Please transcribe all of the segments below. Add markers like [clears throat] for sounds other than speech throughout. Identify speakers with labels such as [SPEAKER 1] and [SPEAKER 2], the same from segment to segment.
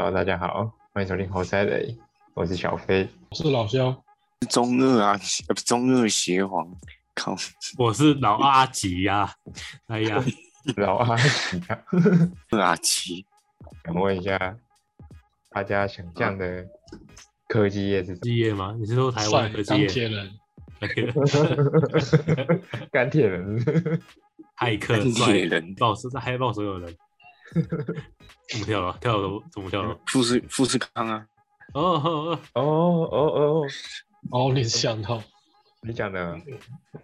[SPEAKER 1] Hello，大家好，欢迎收听猴赛雷，我是小飞。
[SPEAKER 2] 我是老肖，
[SPEAKER 3] 中二啊，呃不中二邪皇，靠，
[SPEAKER 4] 我是老阿吉呀、哎呀，[laughs]
[SPEAKER 1] 老阿吉啊，
[SPEAKER 3] 阿吉，
[SPEAKER 1] 想问一下，大家想象的科技业是什
[SPEAKER 4] 基业吗？你是说台
[SPEAKER 2] 帅
[SPEAKER 4] 湾的基
[SPEAKER 2] 钢？铁人，
[SPEAKER 1] 钢铁人，[laughs] [laughs]
[SPEAKER 4] 骇客
[SPEAKER 3] 钢
[SPEAKER 4] 帅
[SPEAKER 3] 铁人。
[SPEAKER 4] 爆是在嗨爆所有人。怎 [laughs] 么跳了？跳了怎么跳？了？
[SPEAKER 3] 富士富士康啊，
[SPEAKER 4] 哦哦哦，
[SPEAKER 1] 哦哦哦，
[SPEAKER 2] 哦，你是想到，
[SPEAKER 1] 你讲的，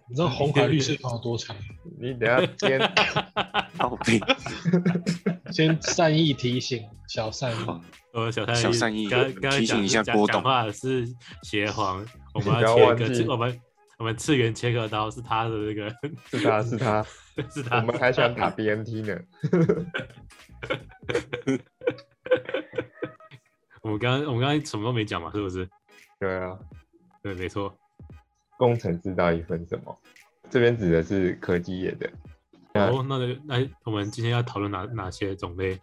[SPEAKER 2] 你知道红海绿色炮有多长？
[SPEAKER 1] 你等下先。[laughs]
[SPEAKER 2] 先善意提醒，小善意，
[SPEAKER 4] 呃，小善
[SPEAKER 3] 小善意
[SPEAKER 4] 刚刚
[SPEAKER 3] 提醒一下
[SPEAKER 4] 讲
[SPEAKER 3] 波动。
[SPEAKER 4] 讲话的是邪皇，[laughs] 我们切割，我们我们次元切割刀是他的那个，
[SPEAKER 1] 是他是他，
[SPEAKER 4] 是他。
[SPEAKER 1] 我们还想打 BNT 呢。[laughs]
[SPEAKER 4] 我们刚刚我们刚刚什么都没讲嘛，是不是？
[SPEAKER 1] 对啊，
[SPEAKER 4] 对，没错。
[SPEAKER 1] 工程师到底分什么？这边指的是科技业的。那
[SPEAKER 4] 哦，那个那我们今天要讨论哪哪些种类？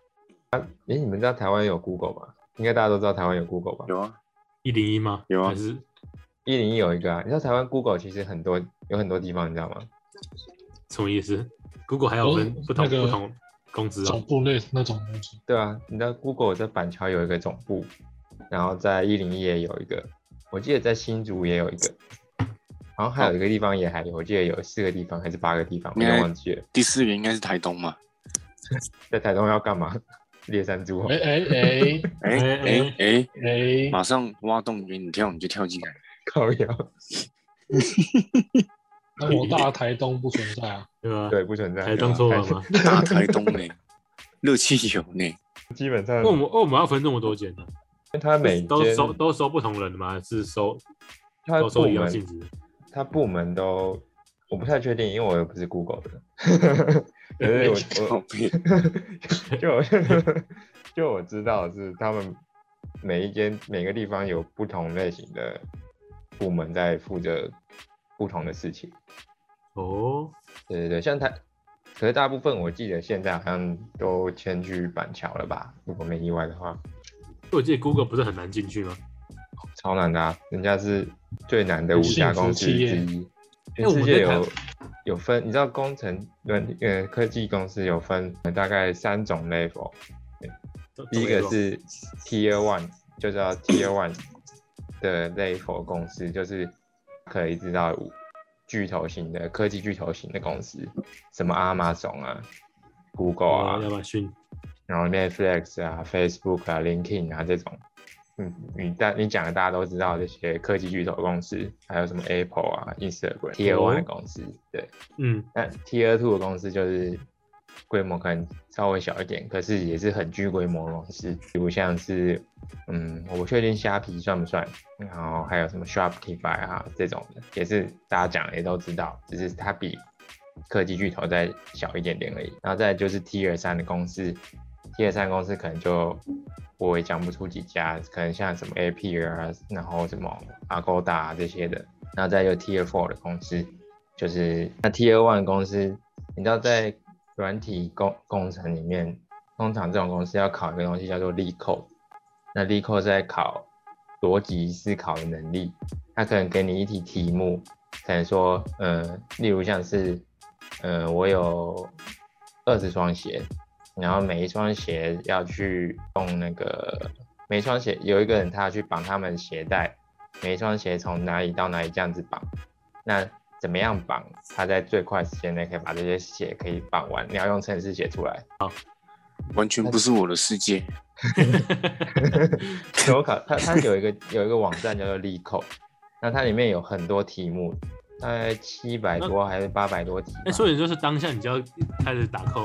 [SPEAKER 1] 诶，你们知道台湾有 Google 吗？应该大家都知道台湾有 Google 吧？
[SPEAKER 3] 有啊，
[SPEAKER 4] 一零一吗？
[SPEAKER 3] 有啊
[SPEAKER 4] 还是
[SPEAKER 1] 一零一有一个啊，你知道台湾 Google 其实很多有很多地方，你知道吗？
[SPEAKER 4] 什么意思？Google 还有分
[SPEAKER 2] 哦
[SPEAKER 4] 不同、
[SPEAKER 2] 那个
[SPEAKER 4] 不同公司哦。
[SPEAKER 2] 总部类那种东西。
[SPEAKER 1] 对啊，你知道 Google 在板桥有一个总部，然后在一零一也有一个，我记得在新竹也有一个，然后还有一个地方也还有，我记得有四个地方还是八个地方，我忘记了。
[SPEAKER 3] 第四个应该是台东嘛，[laughs]
[SPEAKER 1] 在台东要干嘛？猎山猪哦
[SPEAKER 2] 哎哎哎 [laughs]
[SPEAKER 3] 哎
[SPEAKER 4] 哎
[SPEAKER 3] 哎哎，
[SPEAKER 2] 哎，
[SPEAKER 3] 马上挖洞给你跳，你就跳进来，
[SPEAKER 1] 靠腰，[laughs]
[SPEAKER 2] 那我大台东不存在啊，[laughs]
[SPEAKER 4] 对吧？
[SPEAKER 1] 对，不存在。
[SPEAKER 4] 台东说完吗？
[SPEAKER 3] 大台东呢，[laughs] 热气球呢，
[SPEAKER 1] 基本上
[SPEAKER 4] 为我们为我们要分那么多间呢？
[SPEAKER 1] 他每
[SPEAKER 4] 都收都收不同人的吗？还是收
[SPEAKER 1] 他
[SPEAKER 4] 都收
[SPEAKER 1] 部门
[SPEAKER 4] 一样性质的？
[SPEAKER 1] 它部门都我不太确定，因为我又不是 Google 的，[laughs] 可是我我，就我就我知道是他们每一间每个地方有不同类型的部门在负责不同的事情。
[SPEAKER 4] 哦，
[SPEAKER 1] 对对对，像台，可是大部分我记得现在好像都迁去板桥了吧？如果没意外的话，
[SPEAKER 4] 我记得 Google 不是很难进去吗？
[SPEAKER 1] 超难的、啊，人家是最难的五家公司之一，全世界有有分，你知道工程软呃科技公司有分呃大概三种 level，第一个是 Tier One，就叫 Tier One 的 level 公司，就是可以知道巨头型的科技巨头型的公司，什么 Amazon 啊、Google 啊，
[SPEAKER 4] 亚马逊
[SPEAKER 1] 然后 Netflix 啊、Facebook 啊、LinkedIn 啊这种，嗯，你大你讲的大家都知道这些科技巨头公司，还有什么 Apple 啊、Instagram、Tier One 的公司，对。
[SPEAKER 4] 嗯，
[SPEAKER 1] 那 Tier Two 的公司就是规模可能稍微小一点，可是也是很具规模的公司，比如像是，嗯，我不确定虾皮算不算，然后还有什么 Shopify 啊这种的，也是大家讲也都知道，只是它比科技巨头再小一点点而已。然后再就是 Tier 三的公司，Tier 三公司可能就我也讲不出几家，可能像什么 AP 啊，然后什么 Agoda 啊这些的，然后再就 Tier Four 的公司。就是那 Tier One 公司，你知道在软体工工程里面，通常这种公司要考一个东西叫做力扣。那力扣是在考逻辑思考的能力。它可能给你一题题目，可能说，呃，例如像是，呃，我有二十双鞋，然后每一双鞋要去用那个，每一双鞋有一个人他要去绑他们鞋带，每一双鞋从哪里到哪里这样子绑，那怎么样绑？他在最快时间内可以把这些写可以绑完。你要用程式写出来。
[SPEAKER 3] 完全不是我的世界，[laughs]
[SPEAKER 1] 我考它，它有一个有一个网站叫做 LeetCode，那它里面有很多题目，大概七百多还是八百多题吧。
[SPEAKER 4] 哎，所以就是当下你就要开始打扣，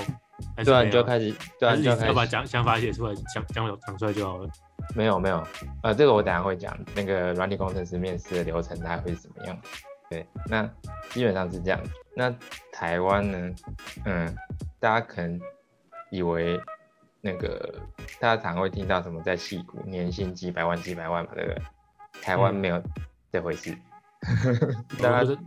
[SPEAKER 4] 还是
[SPEAKER 1] 对啊，你就开始，对啊，你就要开始。
[SPEAKER 4] 把想想法写出来，想讲讲出来就好了。
[SPEAKER 1] 没有没有，呃，这个我等下会讲，那个软体工程师面试的流程大概会是怎么样。对，那基本上是这样。那台湾呢，嗯，大家可能以为那个大家常会听到什么在戏骨年薪几百万几百万嘛，对不对？台湾
[SPEAKER 4] 嗯
[SPEAKER 1] 没有这回事。[laughs] 大家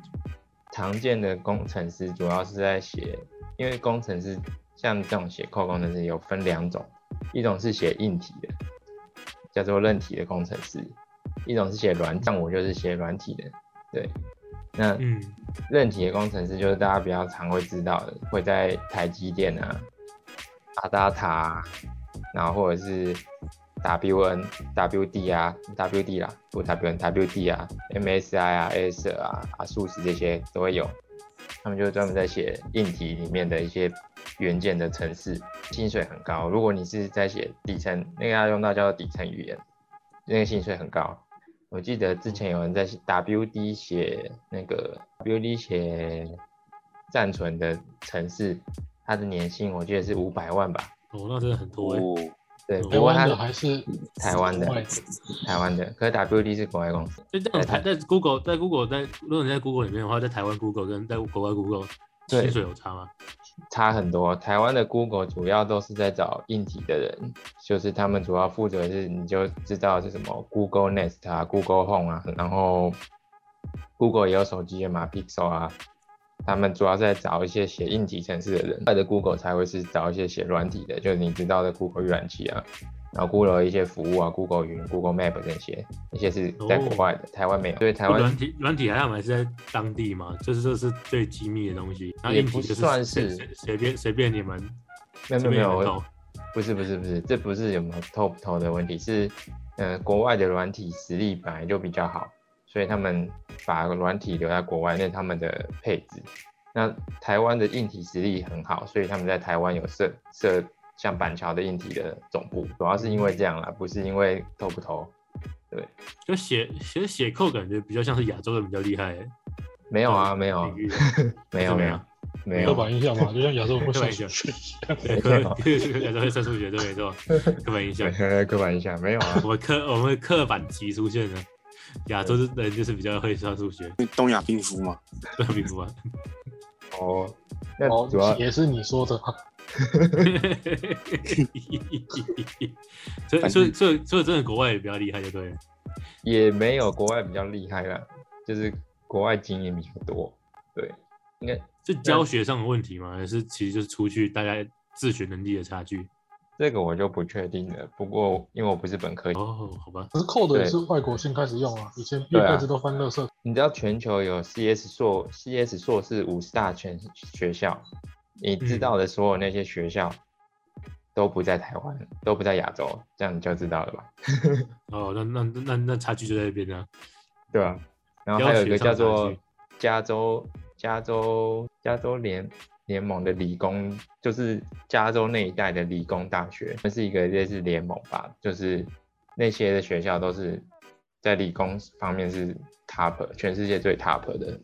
[SPEAKER 1] 常见的工程师主要是在写，因为工程师像这种写扣工程师有分两种，一种是写硬体的，叫做韧体的工程师，一种是写软，像我就是写软体的，对。那
[SPEAKER 4] 嗯，
[SPEAKER 1] 韧体的工程师就是大家比较常会知道的，会在台积电啊、阿达塔啊，然后或者是 WN、WD 啊、WD 啦，不 WN、WD 啊、MSI 啊、AS 啊、啊数字这些都会有。他们就是专门在写硬体里面的一些元件的程式，薪水很高。如果你是在写底层，那个要用到叫做底层语言，那个薪水很高。我记得之前有人在 WD 写那个 WD 写暂存的城市，他的年薪我记得是五百万吧。
[SPEAKER 4] 哦，那真的很多
[SPEAKER 1] 对，
[SPEAKER 2] 台
[SPEAKER 1] 不过他
[SPEAKER 2] 湾的还是
[SPEAKER 1] 台湾的台湾的，可是 WD 是国外公司。
[SPEAKER 4] 就这样，台在 Google 在 Google 在如果你在 Google 里面的话，在台湾 Google 跟在国外 Google
[SPEAKER 1] 对
[SPEAKER 4] 薪水有差吗？
[SPEAKER 1] 差很多。台湾的 Google 主要都是在找硬体的人，就是他们主要负责是你就知道是什么 Google Nest 啊、Google Home 啊，然后 Google 也有手机的嘛，Pixel 啊，他们主要在找一些写硬体程式的人。他的 Google 才会是找一些写软体的，就是你知道的 Google 浏览器啊，然后 Google 一些服务啊，Google 云、Google Map 那些，那些是在国外的，台湾没有。所以台湾
[SPEAKER 4] 软体软体还要买是在当地嘛，就是这是最机密的东西。那
[SPEAKER 1] 也不
[SPEAKER 4] 硬体就是
[SPEAKER 1] 算是
[SPEAKER 4] 随便随便你们
[SPEAKER 1] 没有没有不是不是不是，这不是有没有偷不偷的问题，是呃国外的软体实力本来就比较好，所以他们把软体留在国外，那他们的配置。那台湾的硬体实力很好，所以他们在台湾有设设像板桥的硬体的总部，主要是因为这样啦，不是因为偷不偷。
[SPEAKER 4] 对就写其实写扣感觉比较像是亚洲人比较厉害欸，
[SPEAKER 1] 没有啊，没有啊
[SPEAKER 4] 领，域
[SPEAKER 1] 没有没有
[SPEAKER 2] 刻，板印象嘛，就像亚洲人 [laughs] 会算数
[SPEAKER 4] 象
[SPEAKER 2] 学 [laughs] [laughs]
[SPEAKER 4] 亚洲会算数学，对没错，刻板印象。
[SPEAKER 1] 刻板印象没有啊
[SPEAKER 4] 我，们刻我们刻板题出现了，亚洲人就是比较会算数学，
[SPEAKER 3] 东亚病夫嘛，
[SPEAKER 4] 东亚病夫啊，
[SPEAKER 1] 哦，那
[SPEAKER 2] 哦
[SPEAKER 1] 主要，
[SPEAKER 2] 也是你说的啊，[laughs]
[SPEAKER 4] 所以所以所以所以真的国外也比较厉害，就对了。
[SPEAKER 1] 也没有国外比较厉害啦，就是国外经验比较多，对，应该
[SPEAKER 4] 是教学上的问题吗？还是其实就是出去大家自学能力的差距？
[SPEAKER 1] 这个我就不确定了。不过因为我不是本科，
[SPEAKER 4] 哦，好吧，
[SPEAKER 2] 可是 Code 也是外国先开始用啊，以前一辈子都翻乐色。
[SPEAKER 1] 你知道全球有 CS 硕 CS 硕士五十大全学校，你知道的所有那些学校都不在台湾，都不在亚洲，这样你就知道了吧？[laughs]
[SPEAKER 4] 哦，那那那那差距就在这边啊。
[SPEAKER 1] 对啊。然后还有一个叫做加州加州加州联联盟的理工，就是加州那一带的理工大学，那是一个类似联盟吧，就是那些的学校都是在理工方面是 top，全世界最 top 的。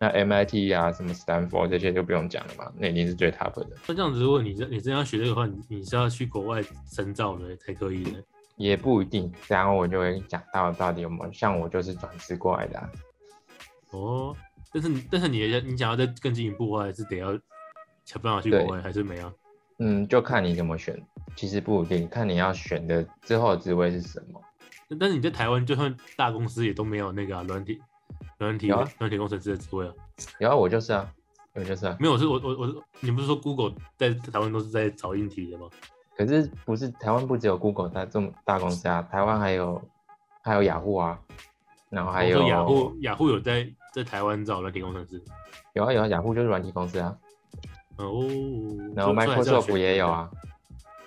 [SPEAKER 1] 那 MIT 啊，什么 Stanford 这些就不用讲了嘛，那已经是最 top 的。
[SPEAKER 4] 那这样子，如果你真你真要学这个的话，你你是要去国外深造的才可以的。
[SPEAKER 1] 也不一定，然后我就会讲到到底有没有，像我就是转职过来的、啊，
[SPEAKER 4] 哦，但是你但是你的你想要再更进一步的话，还是得要想办法去国外，还是没有？
[SPEAKER 1] 嗯，就看你怎么选，其实不一定，看你要选的之后的职位是什么。
[SPEAKER 4] 但但是你在台湾，就算大公司也都没有那个啊软、体软体
[SPEAKER 1] 有啊
[SPEAKER 4] 软体工程师的职位啊。
[SPEAKER 1] 然后我就是啊，我就是啊，
[SPEAKER 4] 没有，是我我我，你不是说 Google 在台湾都是在找硬体的吗？
[SPEAKER 1] 可是不是台湾不只有 Google 大这么大公司啊，台湾还有还有雅虎啊，然后还有
[SPEAKER 4] 说雅虎雅虎有在在台湾找软体工程师。
[SPEAKER 1] 有啊有啊，雅虎就是软体公司啊，
[SPEAKER 4] 哦，
[SPEAKER 1] 然后
[SPEAKER 4] 所以所以还是要
[SPEAKER 1] Microsoft
[SPEAKER 4] 选
[SPEAKER 1] 也有啊，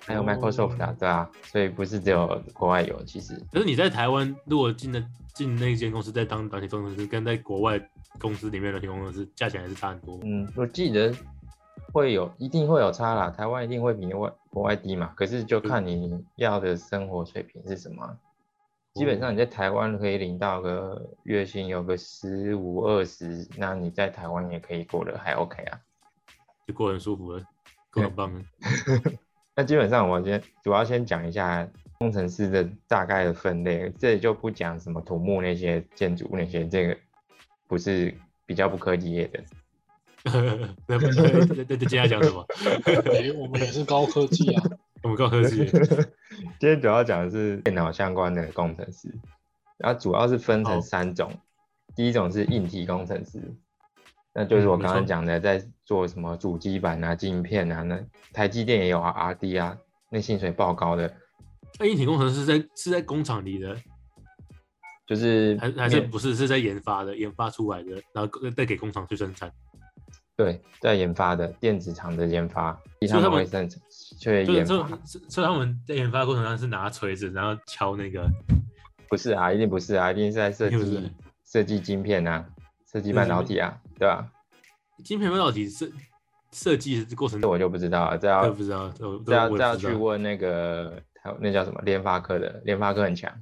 [SPEAKER 1] 还有
[SPEAKER 4] 哦
[SPEAKER 1] Microsoft 啊，对啊，所以不是只有国外有，其实
[SPEAKER 4] 可是你在台湾，如果进的进那间公司，在当软体工程师，跟在国外公司里面的软体工程师，价钱还是差很多。
[SPEAKER 1] 嗯，我记得会有，一定会有差啦。台湾一定会比外国外低嘛，可是就看你要的生活水平是什么啊。基本上你在台湾可以领到个月薪有个十五二十，那你在台湾也可以过得还 OK 啊。
[SPEAKER 4] 就过得很舒服了，过得很棒了。[laughs]
[SPEAKER 1] 那基本上我先主要先讲一下工程师的大概的分类，这里就不讲什么土木那些建筑那些，这个不是比较不科技业的。[laughs]
[SPEAKER 4] 那不那那那接下来讲什么？[laughs]
[SPEAKER 2] 哎，我们也是高科技啊，[laughs]
[SPEAKER 4] 我们高科技。
[SPEAKER 1] 今天主要讲的是电脑相关的工程师，然后主要是分成三种，第一种是硬体工程师，那就是我刚刚讲的，在做什么主机板啊、镜片啊，那台积电也有啊、RD 啊，那薪水爆高的，
[SPEAKER 4] 那硬体工程师是在是在工厂里的，
[SPEAKER 1] 就是
[SPEAKER 4] 还还是不是是在研发的，研发出来的，然后再给工厂去生产。
[SPEAKER 1] 对在研发的电子厂的研发，他
[SPEAKER 4] 所以他们
[SPEAKER 1] 们会生产去
[SPEAKER 4] 就是就
[SPEAKER 1] 研发，
[SPEAKER 4] 是所以他们在研发过程中是拿锤子，然后敲那个，
[SPEAKER 1] 不是啊，一定不是啊，一定是在设计设计晶片啊，设计半导体啊，对吧？
[SPEAKER 4] 晶片半导体设设计的过程
[SPEAKER 1] 这，我就不知道了，这要
[SPEAKER 4] 不知道，这
[SPEAKER 1] 要这。要去问那个还有那叫什么联发科的，联发科很强，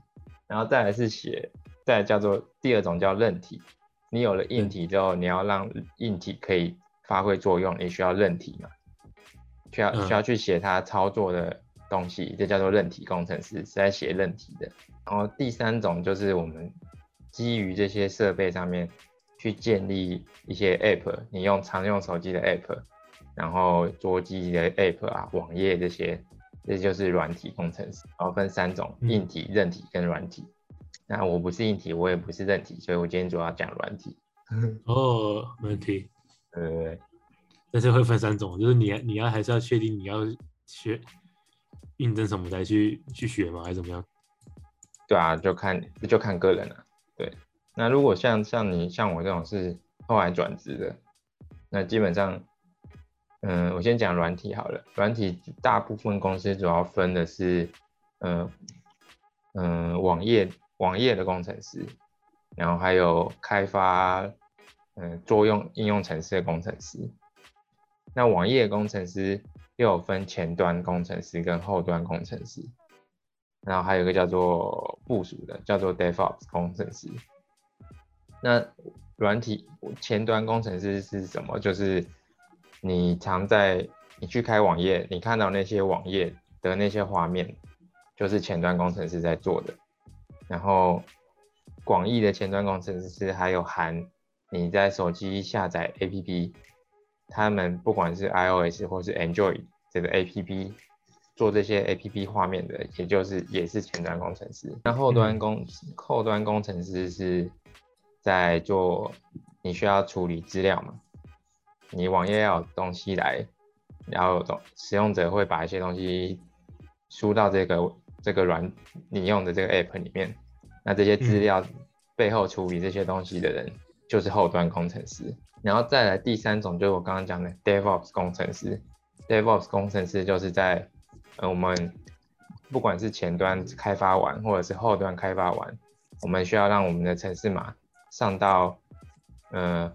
[SPEAKER 1] 然后再来是写，再来叫做第二种叫韧体，你有了硬体之后，你要让硬体可以发挥作用，你需要韧体嘛，需要
[SPEAKER 4] 嗯
[SPEAKER 1] 需要去写它操作的东西，这叫做韧体工程师是在写韧体的。然后第三种就是我们基于这些设备上面去建立一些 app，你用常用手机的 app，然后桌机的 app 啊、网页这些，这就是软体工程师。然后分三种：
[SPEAKER 4] 嗯
[SPEAKER 1] 硬体、韧体跟软体。那我不是硬体，我也不是韧体，所以我今天主要讲软体。[laughs]
[SPEAKER 4] 哦，没问题。
[SPEAKER 1] 对对对，
[SPEAKER 4] 但是会分三种，就是你你要还是要确定你要学应征什么才去去学吗？还是怎么样？
[SPEAKER 1] 对啊，就看就看个人了、对，那如果像像你像我这种是后来转职的，那基本上，嗯，我先讲软体好了。软体大部分公司主要分的是，嗯嗯，网页网页的工程师，然后还有开发嗯作用应用程式的工程师。那网页工程师又有分前端工程师跟后端工程师。然后还有一个叫做部署的，叫做 DevOps 工程师。那软体前端工程师是什么？就是你常在你去开网页，你看到那些网页的那些画面，就是前端工程师在做的。然后广义的前端工程师还有含你在手机下载 APP，他们不管是 iOS 或是 Android 这个 APP 做这些 A P P 画面的，也就是也是前端工程师。那后端工、后端工程师是在做你需要处理资料嘛？你网页要有东西来，然后有东使用者会把一些东西输到这个这个软你用的这个 App 里面，那这些资料背后处理这些东西的人就是后端工程师。然后再来第三种就是我刚刚讲的 DevOps 工程师，DevOps 工程师就是在呃，我们不管是前端开发完，或者是后端开发完，我们需要让我们的程式码上到呃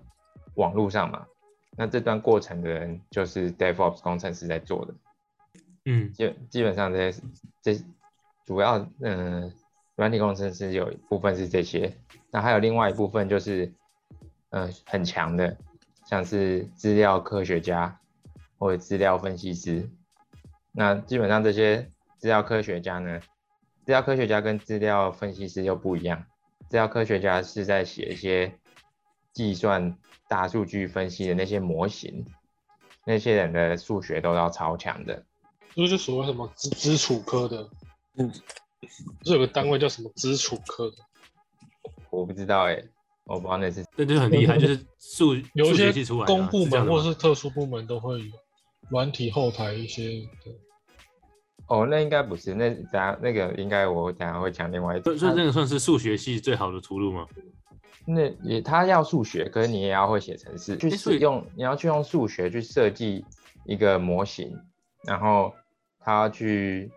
[SPEAKER 1] 网络上嘛。那这段过程的人就是 DevOps 工程师在做的。
[SPEAKER 4] 嗯
[SPEAKER 1] 基基本上这些这主要嗯、呃软体工程师有一部分是这些，那还有另外一部分就是呃很强的，像是资料科学家或者资料分析师。那基本上这些资料科学家呢，资料科学家跟资料分析师又不一样。资料科学家是在写一些计算大数据分析的那些模型，那些人的数学都要超强的。
[SPEAKER 2] 这就是所谓什么基基础科的，
[SPEAKER 3] 嗯，
[SPEAKER 2] 不是有个单位叫什么基础科的？
[SPEAKER 1] 我不知道哎、我不知道那是
[SPEAKER 4] 那就很厉害，就是数数
[SPEAKER 2] 有一些公部门或是特殊部门都会有软体后台一些的。
[SPEAKER 1] 哦，那应该不是，那等下那个应该我等下会讲另外一种。
[SPEAKER 4] 所以这个算是数学系最好的出路吗？
[SPEAKER 1] 那也他要数学，可是你也要会写程式，去用你要去用数学去设计一个模型，然后他要去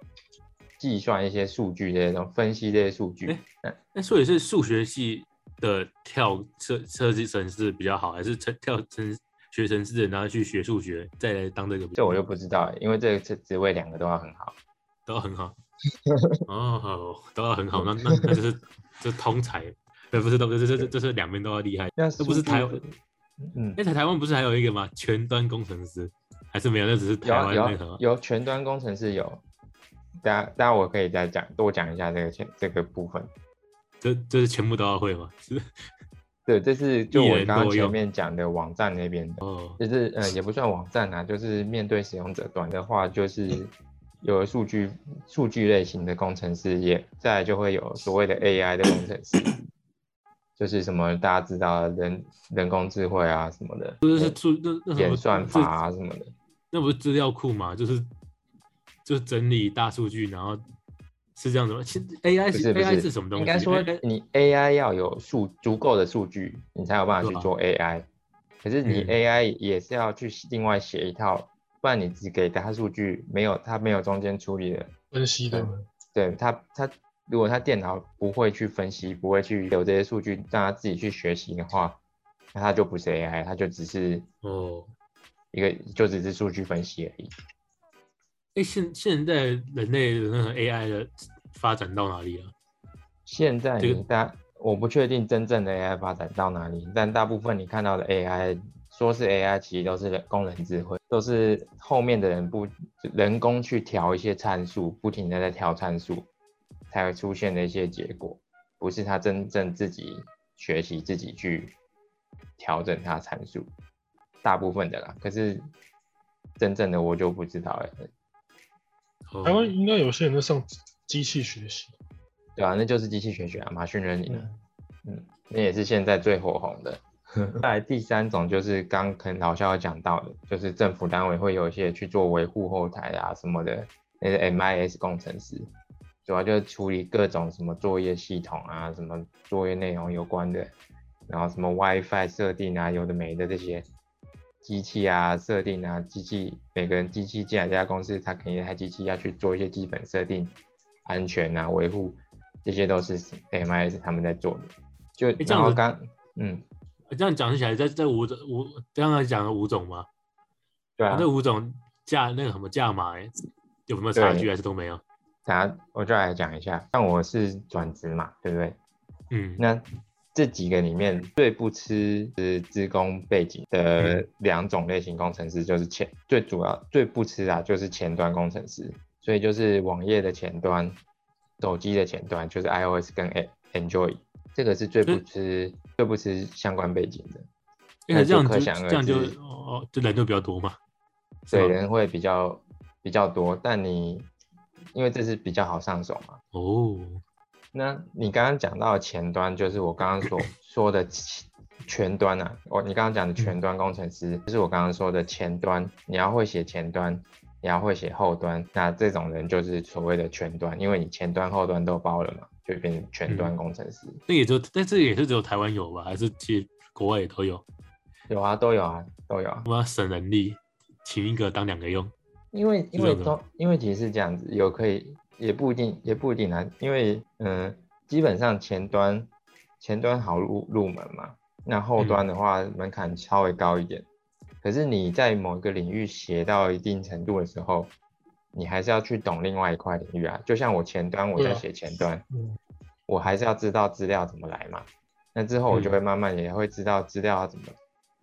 [SPEAKER 1] 计算一些数据这些东分析这些数据。
[SPEAKER 4] 诶
[SPEAKER 1] 那
[SPEAKER 4] 那所以是数学系的跳设设计程式比较好，还是程跳程学程式的然后去学数学再来当这个？
[SPEAKER 1] 这我就不知道欸，因为这这职职位两个都要很好。[laughs]
[SPEAKER 4] 都要很好。[laughs] 哦，好，都要很好，那那那就是就通才，呃，不是都不是这这这是两边都要厉害。
[SPEAKER 1] 那
[SPEAKER 4] 那不是台湾，
[SPEAKER 1] 嗯，
[SPEAKER 4] 那台台湾不是还有一个吗？全端工程师还是没有？那只是台
[SPEAKER 1] 有有
[SPEAKER 4] 湾那个。
[SPEAKER 1] 有全端工程师有，大家大家我可以再讲多讲一下这个前这个部分。
[SPEAKER 4] 这这是全部都要会吗？是 [laughs]
[SPEAKER 1] 对，这是就我刚刚前面讲的网站那边的，
[SPEAKER 4] 哦，
[SPEAKER 1] 就是呃也不算网站啊，就是面对使用者端的话，就是有数据数据类型的工程师也，再来就会有所谓的 AI 的工程师，就是什么大家知道的人人工智慧啊什么的，
[SPEAKER 4] 不是是数那那
[SPEAKER 1] 演算法啊什么的。
[SPEAKER 4] 那不是资料库嘛？就是就是整理大数据，然后是这样子吗？其实 AI 是
[SPEAKER 1] 不是不
[SPEAKER 4] AI
[SPEAKER 1] 是
[SPEAKER 4] 是什么东西？
[SPEAKER 1] 应该说你 AI 要有数足够的数据，你才有办法去做 AI。可是你
[SPEAKER 4] 嗯
[SPEAKER 1] AI 也是要去另外写一套，不然你只给它数据，没有它没有中间处理的，
[SPEAKER 2] 分析的，
[SPEAKER 1] 对它它如果它电脑不会去分析，不会去有这些数据让它自己去学习的话，那它就不是 AI，它就只是
[SPEAKER 4] 哦，
[SPEAKER 1] 一个就只是数据分析而已。
[SPEAKER 4] 哎，现现在人类的那个 AI 的发展到哪里了？
[SPEAKER 1] 现在大我不确定真正的 AI 发展到哪里，但大部分你看到的 AI 说是 AI，其实都是人工人智慧，都是后面的人不人工去调一些参数，不停的在调参数，才会出现的一些结果，不是他真正自己学习自己去调整它参数，大部分的啦。可是真正的我就不知道了，
[SPEAKER 4] 哦
[SPEAKER 2] 台湾应该有些人在上机器学习，
[SPEAKER 1] 对啊，那就是机器学习啊，马训练营啊。
[SPEAKER 2] 嗯，
[SPEAKER 1] 嗯，那也是现在最火红的。[laughs] 再来第三种就是刚可能老肖有讲到的，就是政府单位会有一些去做维护后台啊什么的，那是 MIS 工程师，主要就是处理各种什么作业系统啊，什么作业内容有关的，然后什么 WiFi 设定啊，有的没的这些机器啊设定啊，机器每个人机器进来这家公司，他肯定一台机器要去做一些基本设定、安全啊维护，这些都是 MIS 他们在做的。就
[SPEAKER 4] 这样子
[SPEAKER 1] 然后刚嗯，
[SPEAKER 4] 这样讲起来，在这五种五刚刚讲了五种吗，
[SPEAKER 1] 对啊，
[SPEAKER 4] 这五种价那个什么价码欸有没有差距
[SPEAKER 1] 对
[SPEAKER 4] 还是都没有？
[SPEAKER 1] 等下我就来讲一下，像我是转职嘛，对不对？
[SPEAKER 4] 嗯，
[SPEAKER 1] 那这几个里面最不吃是职工背景的两种类型工程师，就是前最主要最不吃啊，就是前端工程师，所以就是网页的前端、手机的前端，就是 iOS 跟 Android，这个是最不吃最不吃相关背景的。
[SPEAKER 4] 因为这样就
[SPEAKER 1] 那就可想而
[SPEAKER 4] 这样就
[SPEAKER 1] 知
[SPEAKER 4] 哦，这人就比较多嘛，是
[SPEAKER 1] 对，人会比较比较多，但你因为这是比较好上手嘛。
[SPEAKER 4] 哦，
[SPEAKER 1] 那你刚刚讲到前端，就是我刚刚所 [clears throat] 说的前全端啊。我你刚刚讲的全端工程师，就是我刚刚说的前端，你要会写前端，你要会写后端，那这种人就是所谓的全端，因为你前端后端都包了嘛，就变成全端工程师。
[SPEAKER 4] 那也就但这也是只有台湾有吧？还是其实国外也都有？
[SPEAKER 1] 有啊，都有啊，都有啊。
[SPEAKER 4] 我们要省人力，请一个当两个用。
[SPEAKER 1] 因为因为都因为其实是这样子，有可以也不一定也不一定啊，因为嗯，基本上前端前端好入入门嘛，那后端的话门槛稍微高一点，可是你在某一个领域写到一定程度的时候，你还是要去懂另外一块领域啊，就像我前端我在写前端，
[SPEAKER 2] 嗯，
[SPEAKER 1] 我还是要知道资料怎么来嘛。那之后我就会慢慢也会知道资料要怎么、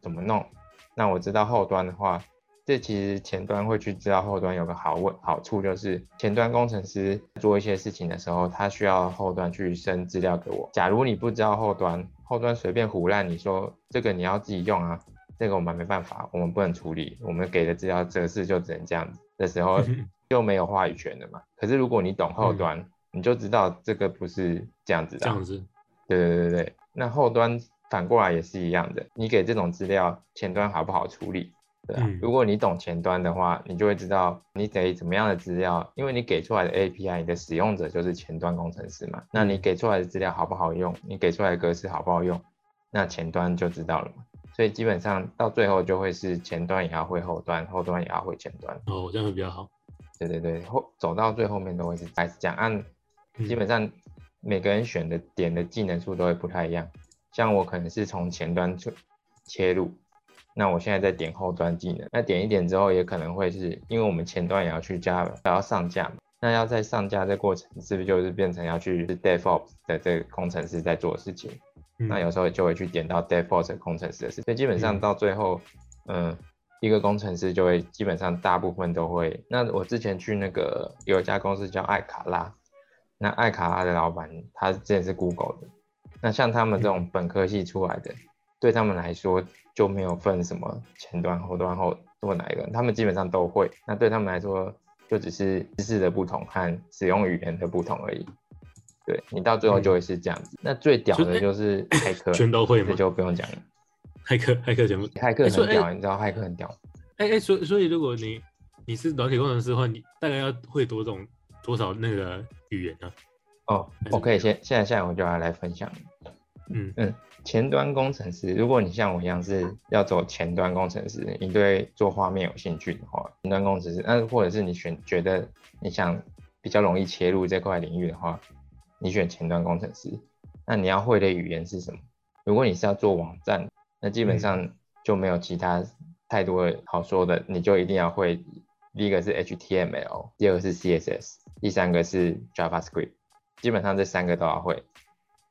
[SPEAKER 1] 怎么弄。那我知道后端的话，这其实前端会去知道后端有个好问好处就是，前端工程师做一些事情的时候，他需要后端去生资料给我。假如你不知道后端，后端随便胡乱你说这个你要自己用啊，这个我们没办法，我们不能处理，我们给的资料格式就只能这样子的时候，[laughs] 就没有话语权了嘛。可是如果你懂后端，你就知道这个不是这样子的啊、
[SPEAKER 4] 这样子，
[SPEAKER 1] 对对对对，那后端反过来也是一样的，你给这种资料，前端好不好处理？对啊，
[SPEAKER 4] 嗯
[SPEAKER 1] 如果你懂前端的话，你就会知道你得怎么样的资料，因为你给出来的 API，你的使用者就是前端工程师嘛，那你给出来的资料好不好用，你给出来的格式好不好用，那前端就知道了嘛。所以基本上到最后就会是前端也要会后端，后端也要会前端。
[SPEAKER 4] 哦，这样会比较好。
[SPEAKER 1] 对对对，后走到最后面都会是还是这样，按
[SPEAKER 4] 嗯
[SPEAKER 1] 基本上每个人选的点的技能数都会不太一样。像我可能是从前端切切入，那我现在在点后端技能，那点一点之后也可能会是因为我们前端也要去加，也要上架嘛。那要在上架这过程，是不是就是变成要去是 DevOps 的这个工程师在做的事情？
[SPEAKER 4] 嗯
[SPEAKER 1] 那有时候就会去点到 DevOps 的工程师的事，所以基本上
[SPEAKER 4] 嗯
[SPEAKER 1] 到最后，嗯，一个工程师就会基本上大部分都会。那我之前去那个有一家公司叫艾卡拉，那艾卡拉的老板他之前是 Google 的，那像他们这种本科系出来的，对他们来说就没有分什么前端、后端后做哪一个，他们基本上都会。那对他们来说，就只是知识的不同和使用语言的不同而已。对你到最后就会是这样子。那最屌的就是骇客，[coughs]
[SPEAKER 4] 全都会吗
[SPEAKER 1] 这就不用讲了。[laughs]
[SPEAKER 4] 骇客骇客全部。
[SPEAKER 1] 骇客很屌，你知道骇客很屌。
[SPEAKER 4] 哎哎，所以所以如果你你是软体工程师的话，你大概要会多种多少那个语言呢、
[SPEAKER 1] 哦
[SPEAKER 4] 还，是
[SPEAKER 1] 我可以先现在现在我就要来分享。
[SPEAKER 4] 嗯
[SPEAKER 1] 嗯，前端工程师，如果你像我一样是要走前端工程师，你对做画面有兴趣的话，前端工程师，那或者是你选觉得你想比较容易切入这块领域的话，你选前端工程师。那你要会的语言是什么？如果你是要做网站，那基本上就没有其他太多的好说的，你就一定要会。第一个是 HTML，第二个是 CSS，第三个是 JavaScript，基本上这三个都要会。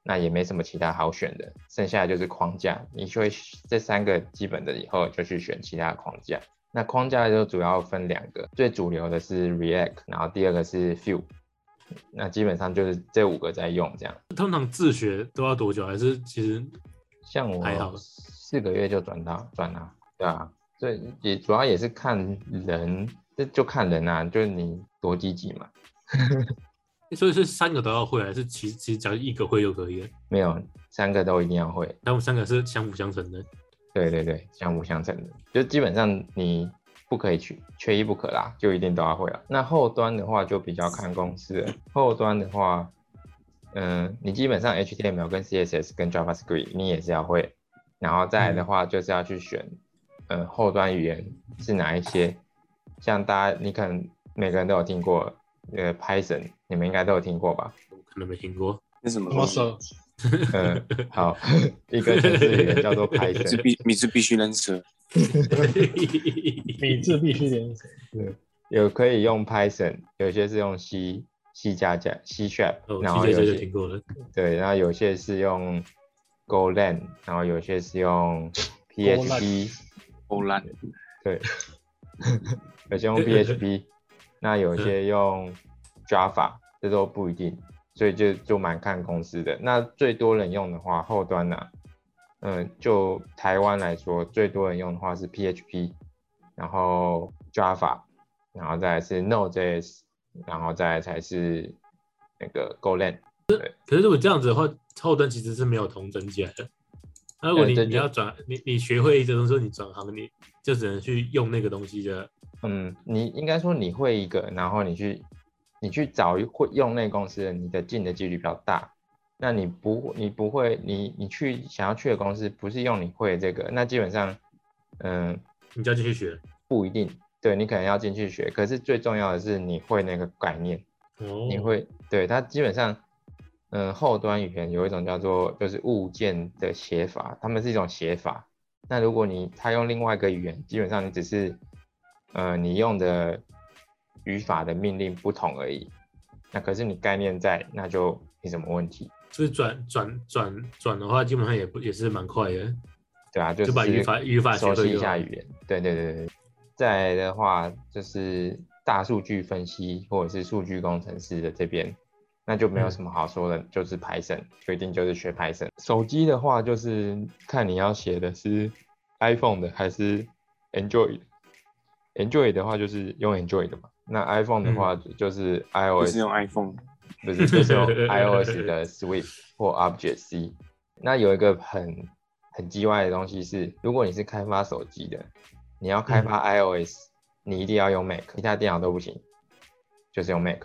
[SPEAKER 1] 那也没什么其他好选的，剩下的就是框架。你会这三个基本的以后，就去选其他的框架。那框架就主要分两个，最主流的是 React，然后第二个是 Vue。那基本上就是这五个在用这样。
[SPEAKER 4] 通常自学都要多久？还是其实
[SPEAKER 1] 像我
[SPEAKER 4] 还好
[SPEAKER 1] 我四个月就转到转了，对啊，所以也主要也是看人，这就看人啊，就是你多积极嘛。[laughs]
[SPEAKER 4] 所以是三个都要会，还是其实其实只要一个会就可以了？
[SPEAKER 1] 没有三个都一定要会。
[SPEAKER 4] 他们三个是相辅相成的。
[SPEAKER 1] 对对对，相辅相成的，就基本上你不可以缺缺一不可啦，就一定都要会了。那后端的话就比较看公司了，后端的话，嗯，你基本上 HTML 跟 CSS 跟 JavaScript 你也是要会，然后再来的话就是要去选，嗯，后端语言是哪一些，像大家你可能每个人都有听过，呃，Python 你们应该都有听过吧？
[SPEAKER 4] 我可能没听过。
[SPEAKER 3] 那什么？
[SPEAKER 1] 嗯，好，[laughs] 一个程式语言叫做 [laughs] Python。
[SPEAKER 3] 必米兹必须能车，[laughs]
[SPEAKER 2] 米字必须连成。
[SPEAKER 1] 有可以用 Python，有些是用 C C 加加 C Sharp，
[SPEAKER 4] 哦，
[SPEAKER 1] 然后有些
[SPEAKER 4] 听过了。
[SPEAKER 1] 对，然后有些是用 Golang，然后有些是用 PHP，
[SPEAKER 3] 欧烂，
[SPEAKER 1] 对，有些用 PHP，那有些用 Java，这都不一定，所以就就蛮看公司的。那最多人用的话，后端呢、嗯，就台湾来说，最多人用的话是 PHP，然后 Java，然后再来是 Node.js，然后再来才是那个 Golang。
[SPEAKER 4] 可是如果这样子的话，后端其实是没有同整起来的。那如果你你要转你你学会这东西，你转行你就只能去用那个东西的。
[SPEAKER 1] 嗯，你应该说你会一个，然后你去你去找会用那个公司的，你的进的几率比较大。那你不你不会，你你去想要去的公司不是用你会的这个，那基本上，嗯，
[SPEAKER 4] 你就要继续学。
[SPEAKER 1] 不一定。对你可能要进去学，可是最重要的是你会那个概念，
[SPEAKER 4] 哦，
[SPEAKER 1] 你会对它基本上，嗯，后端语言有一种叫做就是物件的写法，它们是一种写法。那如果你他用另外一个语言，基本上你只是，呃，你用的语法的命令不同而已。那可是你概念在，那就没什么问题，
[SPEAKER 4] 就是转转转转的话，基本上也不也是蛮快的。
[SPEAKER 1] 对啊，就
[SPEAKER 4] 就把语法语法
[SPEAKER 1] 熟悉一下语言。对对对对。再来的话就是大数据分析或者是数据工程师的这边，那就没有
[SPEAKER 4] 嗯
[SPEAKER 1] 什么好说的，就是 Python，就一定就是学 Python。手机的话就是看你要写的是 iPhone 的还是 Android 的。Android 的话就是用 Android 的嘛，那 iPhone 的话就是 iOS，、
[SPEAKER 3] 是用 iPhone，
[SPEAKER 1] 不是就是用 [laughs] iOS 的 Swift 或 Object C。那有一个很很叽歪的东西是，如果你是开发手机的，你要开发 iOS，、你一定要用 Mac，其他电脑都不行，就是用 Mac。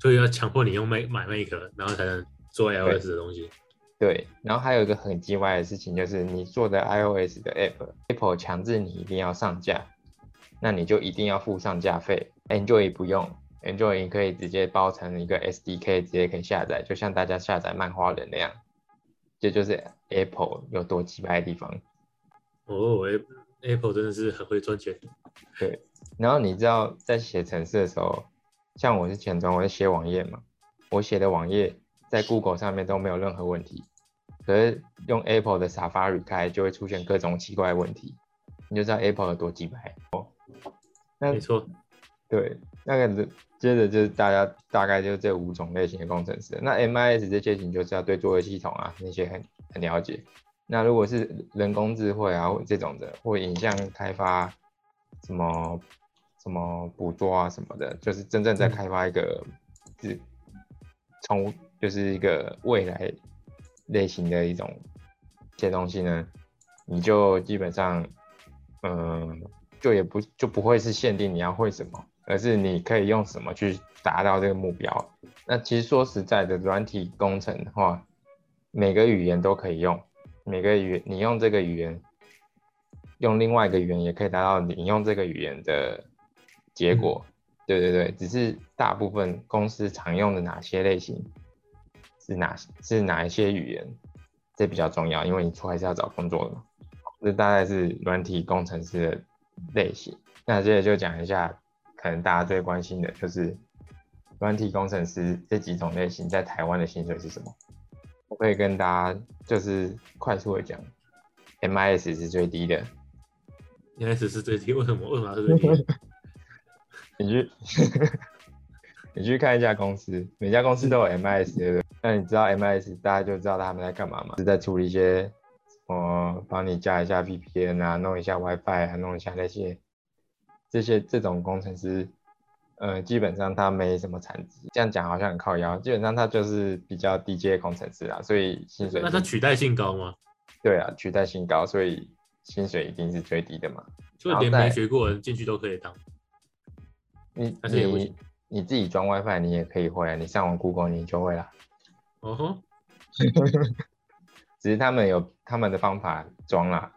[SPEAKER 4] 所以要强迫你用 Mac 买 Mac，然后才能做 iOS 的东西。
[SPEAKER 1] 对，然后还有一个很叽歪的事情，就是你做的 iOS 的 app，Apple 强制你一定要上架，那你就一定要付上架费。Android 不用你可以直接包成一个 SDK，直接可以下载，就像大家下载漫画人那样。这就是 Apple 有多鸡掰的地方。
[SPEAKER 4] 哦，Apple Apple 真的是很会赚钱。
[SPEAKER 1] 对，然后你知道在写程式的时候，像我是前端，我是写网页嘛，我写的网页在 Google 上面都没有任何问题，可是用 Apple 的 Safari 开就会出现各种奇怪的问题，你就知道 Apple 有多鸡掰。哦，那
[SPEAKER 4] 没错，
[SPEAKER 1] 对，那个是接着就是大家大概就是这五种类型的工程师。那 MIS 这些你就是要对作业系统啊那些很很了解。那如果是人工智慧啊或这种的，或影像开发什么什么捕捉啊什么的，就是真正在
[SPEAKER 4] 嗯
[SPEAKER 1] 开发一个是从就是一个未来类型的一种一些东西呢，你就基本上嗯。就也不就不会是限定你要会什么，而是你可以用什么去达到这个目标。那其实说实在的，软体工程的话，每个语言都可以用，每个语言你用这个语言，用另外一个语言也可以达到你用这个语言的结果。对对对，只是大部分公司常用的哪些类型，是哪是哪一些语言，这比较重要，因为你出来是要找工作的嘛。这大概是软体工程师的类型。那接着就讲一下，可能大家最关心的就是软体工程师这几种类型在台湾的薪水是什么？我可以跟大家就是快速的讲，MIS 是最低的
[SPEAKER 4] ，，MIS 是最低，为什么？为什么是最低？[laughs]
[SPEAKER 1] 你去 [laughs] 你去看一家公司，每家公司都有 MIS 对不对？那你知道 MIS，大家就知道他们在干嘛吗？是在处理一些，呃，帮你加一下 VPN 啊，弄一下 WiFi 啊，弄一下那些这些这种工程师，呃，基本上他没什么产值。这样讲好像很靠腰，基本上他就是比较低阶工程师啦，所以薪水
[SPEAKER 4] 那
[SPEAKER 1] 他
[SPEAKER 4] 取代性高吗？
[SPEAKER 1] 对啊，取代性高，所以薪水一定是最低的嘛。
[SPEAKER 4] 就连没学过人进去都可以当。
[SPEAKER 1] 你
[SPEAKER 4] 但是也不
[SPEAKER 1] 你自己装 WiFi 你也可以会啊，你上网 Google 你就会啦。
[SPEAKER 4] 哦吼，[laughs]
[SPEAKER 1] 只是他们有他们的方法装啦，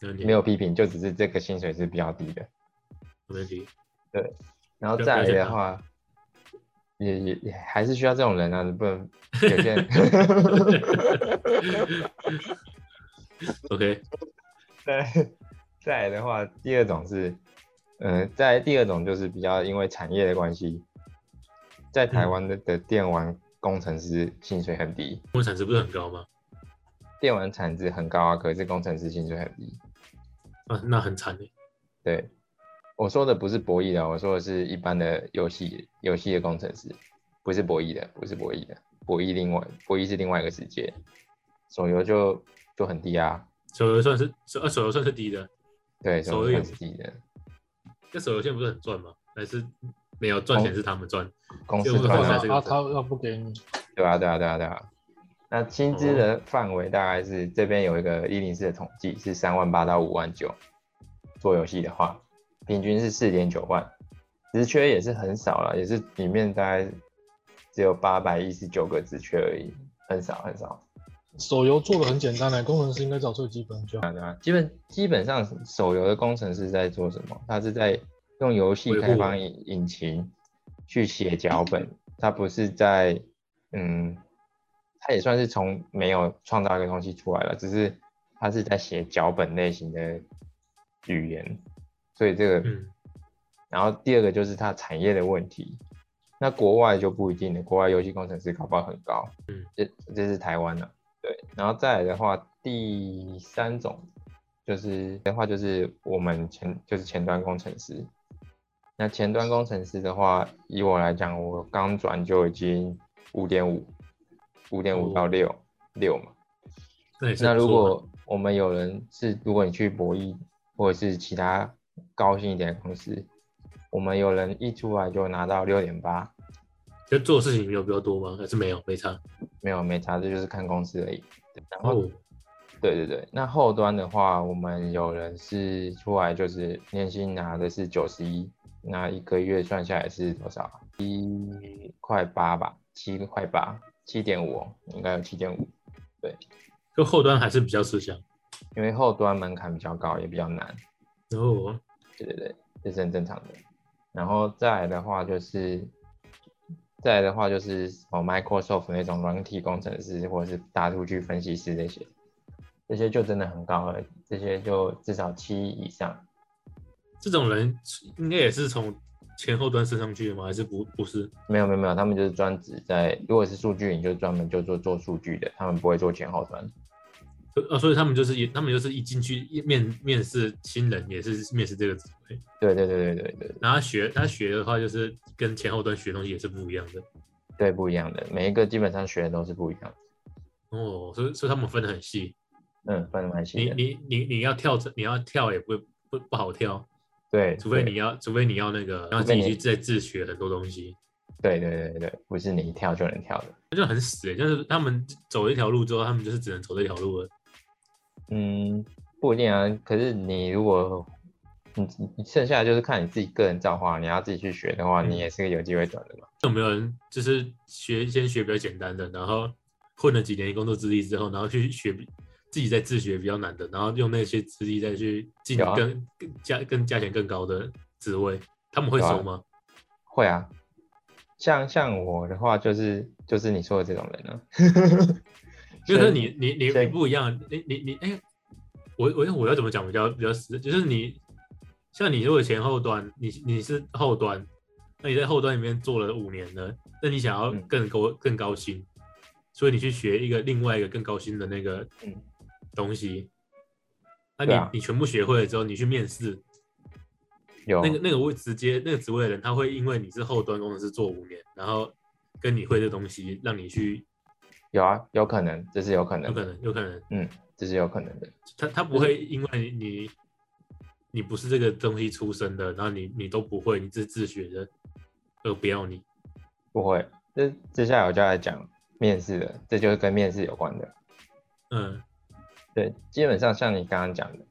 [SPEAKER 4] 没
[SPEAKER 1] 有批评，就只是这个薪水是比较低的。
[SPEAKER 4] 没问题。
[SPEAKER 1] 然后再来的话，也也也还是需要这种人啊，你不能有些人
[SPEAKER 4] OK，[laughs]
[SPEAKER 1] 再再来的话，第二种是，嗯、再来第二种就是比较因为产业的关系，在台
[SPEAKER 4] 嗯
[SPEAKER 1] 湾的的电玩工程师薪水很低，
[SPEAKER 4] 工程师不是很高吗？
[SPEAKER 1] 电玩产值很高啊，可是工程师薪水很低。
[SPEAKER 4] 啊，那很惨的。
[SPEAKER 1] 对，我说的不是博弈的，我说的是一般的游戏游戏的工程师，不是博弈的，不是博弈的，博弈另外博弈是另外一个世界，手游就就很低啊，
[SPEAKER 4] 手游算是手呃手游算是低的，
[SPEAKER 1] 对，手游也是低的，
[SPEAKER 4] 那手游现在不是很赚吗？还是没有赚钱是他们赚？
[SPEAKER 1] 公司赚啊
[SPEAKER 2] 他他要不给你，
[SPEAKER 1] 对啊，对啊，对啊，对啊。那薪资的范围大概是这边有一个一零四的统计，是三万八到五万九。做游戏的话，平均是四点九万，职缺也是很少了，也是里面大概只有八百一十九个职缺而已，很少很少。
[SPEAKER 2] 手游做的很简单的，工程师应该找最基本就好。
[SPEAKER 1] 基本基本上手游的工程师在做什么？他是在用游戏开发引引擎去写脚本，他不是在嗯，他也算是从没有创造一个东西出来了，只是他是在写脚本类型的语言，所以这个，
[SPEAKER 4] 嗯，
[SPEAKER 1] 然后第二个就是他产业的问题，那国外就不一定了，国外游戏工程师搞不好很高，
[SPEAKER 4] 嗯，
[SPEAKER 1] 这这是台湾的，对，然后再来的话，第三种就是的话就是我们前就是前端工程师，那前端工程师的话，以我来讲，我刚转就已经五点五，五点五到六六嘛。
[SPEAKER 4] 那
[SPEAKER 1] 如果我们有人是，如果你去博弈或者是其他高薪一点的公司，我们有人一出来就拿到六点八，
[SPEAKER 4] 就做事情有比较多吗？还是没有？没差。
[SPEAKER 1] 没有没差，这就是看公司而已。然后
[SPEAKER 4] 哦，
[SPEAKER 1] 对对对，那后端的话，我们有人是出来就是年薪拿的是九十一，那一个月算下来是多少？一块八吧，七块八，七点五，哦应该有七点五。
[SPEAKER 4] 对就后端还是比较吃香。
[SPEAKER 1] 因为后端门槛比较高，也比较难。
[SPEAKER 4] 哦，
[SPEAKER 1] 对对对，这是很正常的。然后再来的话就是，再来的话就是什么 Microsoft 那种软体工程师，或者是大数据分析师这些，这些就真的很高了，这些就至少七以上。
[SPEAKER 4] 这种人应该也是从前后端升上去的吗？还是不不是？
[SPEAKER 1] 没有没有没有，他们就是专职在，如果是数据，你就专门就做做数据的，他们不会做前后端。
[SPEAKER 4] 呃，所以他们就是也，他们就是一进去一面面试新人，也是面试这个职位。
[SPEAKER 1] 对对对对对对
[SPEAKER 4] 然后学他学的话，就是跟前后端学的东西也是不一样的。
[SPEAKER 1] 对，不一样的，每一个基本上学的都是不一样的。
[SPEAKER 4] 哦，所以所以他们分得很细。
[SPEAKER 1] 嗯，分得蛮细
[SPEAKER 4] 你。你你你要跳着，你要跳也不会不不好跳，
[SPEAKER 1] 对，
[SPEAKER 4] 除非你要除非你要那个，然后自己去再自学很多东西，
[SPEAKER 1] 对对对对对，不是你一跳就能跳的。
[SPEAKER 4] 那就很死、欸。就是他们走一条路之后，他们就是只能走这条路了。
[SPEAKER 1] 嗯，不一定啊。可是你如果你你剩下的就是看你自己个人造化，你要自己去学的话，
[SPEAKER 4] 嗯
[SPEAKER 1] 你也是有机会转的嘛。
[SPEAKER 4] 有没有人就是学先学比较简单的，然后混了几年工作资历之后，然后去学比自己在自学比较难的，然后用那些资历再去进更更价更价钱更高的职位，他们会收吗？
[SPEAKER 1] 会啊，像像我的话，就是就是你说的这种人啊。[laughs]
[SPEAKER 4] 就是你你你你不一样，你你你哎、我我我要怎么讲比较比较实？就是你像你如果前后端，你你是后端，那你在后端里面做了五年了，那你想要
[SPEAKER 1] 嗯
[SPEAKER 4] 更高、更高薪，所以你去学一个另外一个更高薪的那个
[SPEAKER 1] 嗯
[SPEAKER 4] 东西，那你、
[SPEAKER 1] 啊
[SPEAKER 4] 你全部学会了之后，你去面试，
[SPEAKER 1] 有
[SPEAKER 4] 那个那个会直接那个职位的人，他会因为你是后端工程师做五年，然后跟你会的东西，让你去
[SPEAKER 1] 有啊，有可能，这是有可能有，
[SPEAKER 4] 可能有可能
[SPEAKER 1] 嗯，这是有可能的。
[SPEAKER 4] 他他不会因为你你不是这个东西出身的，然后你你都不会，你是自学的，而不要你。
[SPEAKER 1] 不会，这接下来我就来讲面试的，这就是跟面试有关的。
[SPEAKER 4] 嗯
[SPEAKER 1] 对，基本上像你刚刚讲的，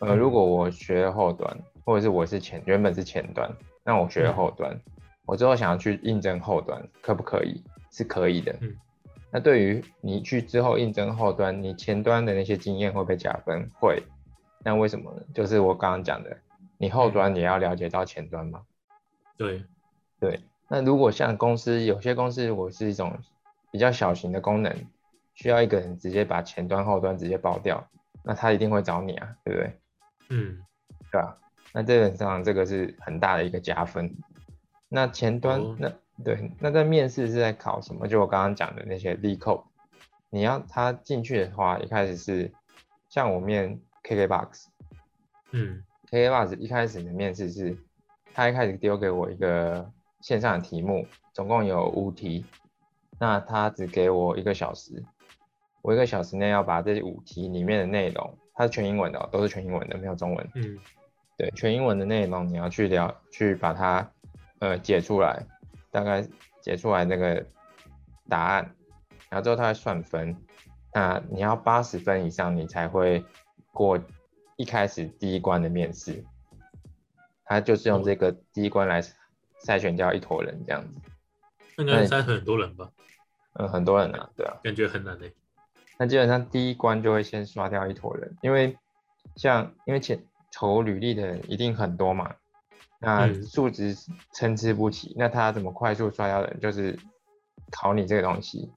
[SPEAKER 1] 呃，
[SPEAKER 4] 嗯
[SPEAKER 1] 如果我学后端，或者是我是前原本是前端，那我学后端，我之后想要去应征后端，可不可以？是可以的。
[SPEAKER 4] 嗯。
[SPEAKER 1] 那对于你去之后应征后端，你前端的那些经验会不会加分？会。那为什么呢？就是我刚刚讲的，你后端也要了解到前端嘛。
[SPEAKER 4] 对，
[SPEAKER 1] 对，那如果像公司有些公司我是一种比较小型的功能，需要一个人直接把前端后端直接包掉，那他一定会找你啊，对不对？
[SPEAKER 4] 嗯
[SPEAKER 1] 对吧？那基本上这个是很大的一个加分。那前端、
[SPEAKER 4] 哦
[SPEAKER 1] 那对，那在面试是在考什么？就我刚刚讲的那些 l code，你要他进去的话，一开始是像我面 KKBox，
[SPEAKER 4] 嗯
[SPEAKER 1] KKBox 一开始的面试是，他一开始丢给我一个线上的题目，总共有五题，那他只给我一个小时，我一个小时内要把这五题里面的内容，它是全英文的、哦，都是全英文的，没有中文。
[SPEAKER 4] 嗯
[SPEAKER 1] 对，全英文的内容你要去了去把它呃解出来，大概解出来那个答案，然后之后它会算分，那你要八十分以上你才会过一开始第一关的面试，他就是用这个第一关来筛选掉一坨人这样子，
[SPEAKER 4] 那应该筛很多人吧？
[SPEAKER 1] 嗯，很多人啊，对啊，
[SPEAKER 4] 感觉很难欸诶。
[SPEAKER 1] 那基本上第一关就会先刷掉一坨人，因为像因为前投履历的人一定很多嘛，那
[SPEAKER 4] 嗯
[SPEAKER 1] 数值参差不齐，那他怎么快速刷掉人？就是考你这个东西。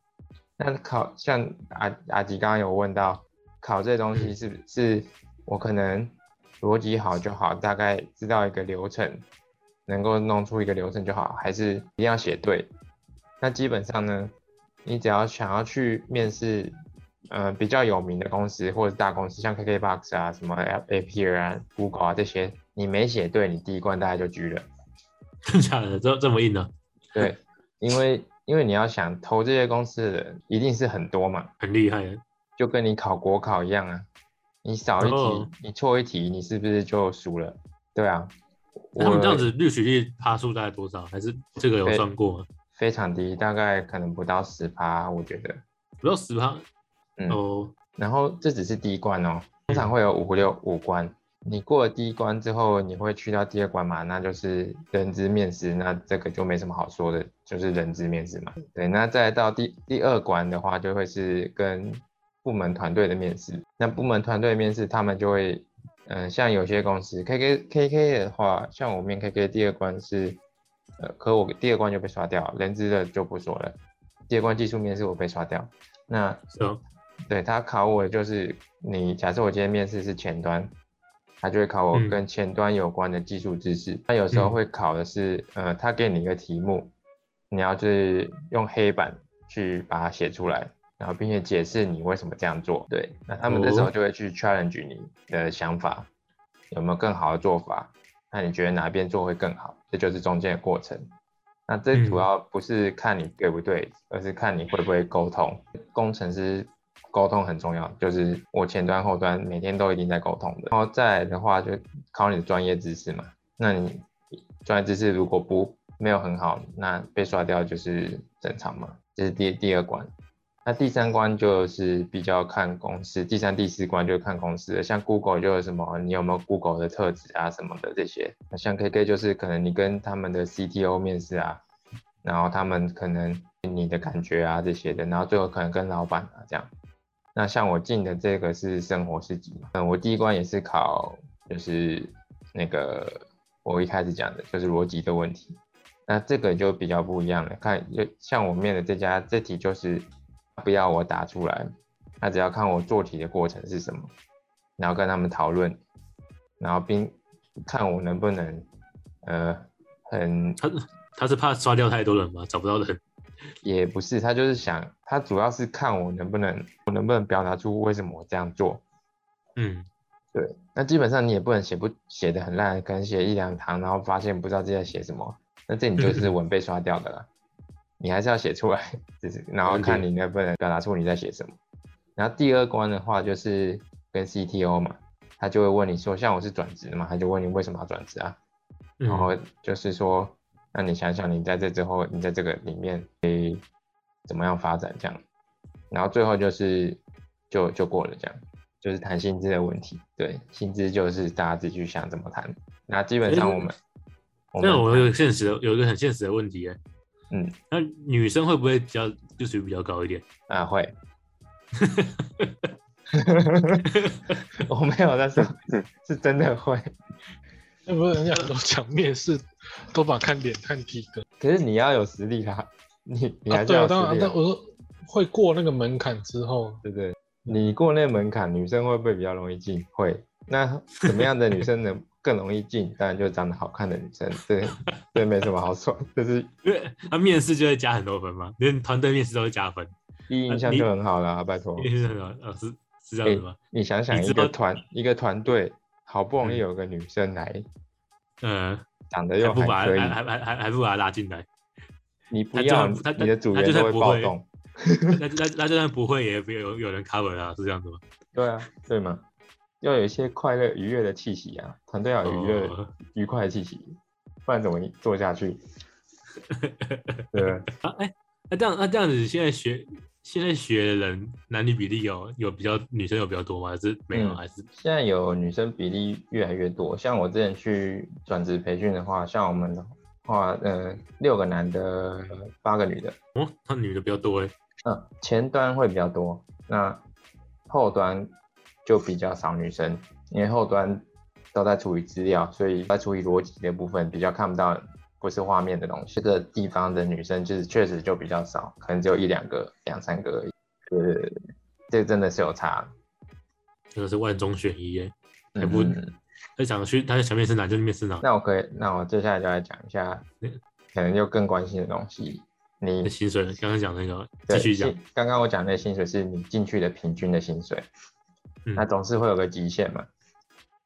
[SPEAKER 1] 那考像阿阿吉刚刚有问到，考这东西是不、是我可能逻辑好就好，大概知道一个流程，能够弄出一个流程就好，还是一定要写对？那基本上呢，你只要想要去面试，呃，比较有名的公司或者大公司，像 KKBox 啊、什么 Appier 啊、Google 啊这些，你没写对，你第一关大概就狙了。
[SPEAKER 4] 真假的？这这么硬呢、
[SPEAKER 1] 对，因为因为你要想投这些公司的人一定是很多嘛，
[SPEAKER 4] 很厉害的。
[SPEAKER 1] 就跟你考国考一样啊，你少一题，
[SPEAKER 4] 哦
[SPEAKER 1] 你错一题，你是不是就输了？对啊，
[SPEAKER 4] 那他们这样子录取率趴数大概多少？还是这个有算过吗？
[SPEAKER 1] 非常低，大概可能不到十趴，我觉得。
[SPEAKER 4] 不到十趴。
[SPEAKER 1] 嗯
[SPEAKER 4] 哦，
[SPEAKER 1] 然后这只是第一关哦，通常会有五六五关。你过了第一关之后，你会去到第二关嘛？那就是人资面试，那这个就没什么好说的，就是人资面试嘛。对，那再到第第二关的话，就会是跟部门团队的面试。那部门团队面试，他们就会，嗯、像有些公司 K K K K 的话，像我面 K K 第二关是，呃，可我第二关就被刷掉，人资的就不说了。第二关技术面试我被刷掉，那对他考我的就是你，假设我今天面试是前端，他就会考我
[SPEAKER 4] 嗯
[SPEAKER 1] 跟前端有关的技术知识。他有时候
[SPEAKER 4] 嗯
[SPEAKER 1] 会考的是，呃，他给你一个题目，你要就是用黑板去把它写出来，然后并且解释你为什么这样做。对，那他们这时候
[SPEAKER 4] 哦
[SPEAKER 1] 就会去 challenge 你的想法，有没有更好的做法？那你觉得哪边做会更好？这就是中间的过程。那这
[SPEAKER 4] 嗯
[SPEAKER 1] 主要不是看你对不对，而是看你会不会沟通。工程师沟通很重要，就是我前端后端每天都一定在沟通的。然后再来的话，就考你的专业知识嘛。那你专业知识如果不没有很好，那被刷掉就是正常嘛，这是第第二关。那第三关就是比较看公司，第三、第四关就是看公司的，像 Google 就有什么，你有没有 Google 的特质啊什么的这些。那像 KK 就是可能你跟他们的 CTO 面试啊，然后他们可能你的感觉啊这些的，然后最后可能跟老板啊这样。那像我进的这个是生活四级，嗯，我第一关也是考就是那个我一开始讲的就是逻辑的问题，那这个就比较不一样了，看就像我面的这家这题就是。不要我打出来，他只要看我做题的过程是什么，然后跟他们讨论，然后并看我能不能，呃，很
[SPEAKER 4] 他他是怕刷掉太多人吗？找不到人？[laughs]
[SPEAKER 1] 也不是，他就是想，他主要是看我能不能，我能不能表达出为什么我这样做。
[SPEAKER 4] 嗯，
[SPEAKER 1] 对。那基本上你也不能写不写的很烂，可能写一两行，然后发现不知道自己在写什么，那这你就是 [laughs] 文被刷掉的了。你还是要写出来，只是然后看你能不能表达出你在写什么。然后第二关的话就是跟 CTO 嘛，他就会问你说，像我是转职的嘛，他就问你为什么要转职啊？然后就是说，那你想想你在这之后，你在这个里面以怎么样发展这样？然后最后就是就就过了这样，就是谈薪资的问题。对，薪资就是大家自己去想怎么谈。那基本上我们，
[SPEAKER 4] 那我有现实的有一个很现实的问题哎。
[SPEAKER 1] 嗯，
[SPEAKER 4] 那女生会不会比较就属于比较高一点
[SPEAKER 1] 啊？会，[laughs] [laughs] 我没有但是，是真的会。
[SPEAKER 2] 那不是人家很多讲面试 [laughs] 都把看脸看体格，
[SPEAKER 1] 可是你要有实力啊，[laughs] 你你还是
[SPEAKER 2] 要当然，但我说会过那个门槛之后，
[SPEAKER 1] 对不对？你过那个门槛，女生会不会比较容易进？会。那什么样的女生能？更容易进，当然就是长得好看的女生，对，[laughs] 对，没什么好说，就是
[SPEAKER 4] 因为他面试就会加很多分嘛，连团队面试都会加分，
[SPEAKER 1] 第一印象就很好了，拜托。
[SPEAKER 4] 第一印象很好，呃，是是这样子吗？
[SPEAKER 1] 你想想，一个团一个团队，好不容易有个女生来，
[SPEAKER 4] 嗯，
[SPEAKER 1] 长得又
[SPEAKER 4] 还
[SPEAKER 1] 可以，
[SPEAKER 4] 还还还还不把他拉进来，
[SPEAKER 1] 你不要，他你的组员
[SPEAKER 4] 就
[SPEAKER 1] 会暴动，[laughs]
[SPEAKER 4] 那 [laughs] 那那就算不会，也不有有人 cover 啊，是这样子吗？
[SPEAKER 1] 对啊，对吗？要有一些快乐愉悦的气息啊，团队要有愉悦愉快的气息，不然怎么做下去？[laughs] 对
[SPEAKER 4] 啊，哎，那这样那这样子，现在学现在学的人男女比例有有比较女生有比较多吗？还是没有？还是
[SPEAKER 1] 现在有女生比例越来越多。像我之前去转职培训的话，像我们的话，呃，六个男的，八个女的。
[SPEAKER 4] 哦，那女的比较多哎。
[SPEAKER 1] 嗯，前端会比较多，那后端。就比较少女生，因为后端都在处理资料，所以在处理逻辑的部分比较看不到不是画面的东西。这个地方的女生就是确实就比较少，可能只有一两个、两三个而已。呃，这真的是有差，
[SPEAKER 4] 真的是万中选一耶。还不他想去，他想面试哪就面试哪。
[SPEAKER 1] 那我可以，那我接下来就来讲一下，可能就更关心的东西。你
[SPEAKER 4] 薪水，刚刚讲那个，继续讲。
[SPEAKER 1] 刚刚我讲那薪水是你进去的平均的薪水。那总是会有个极限嘛？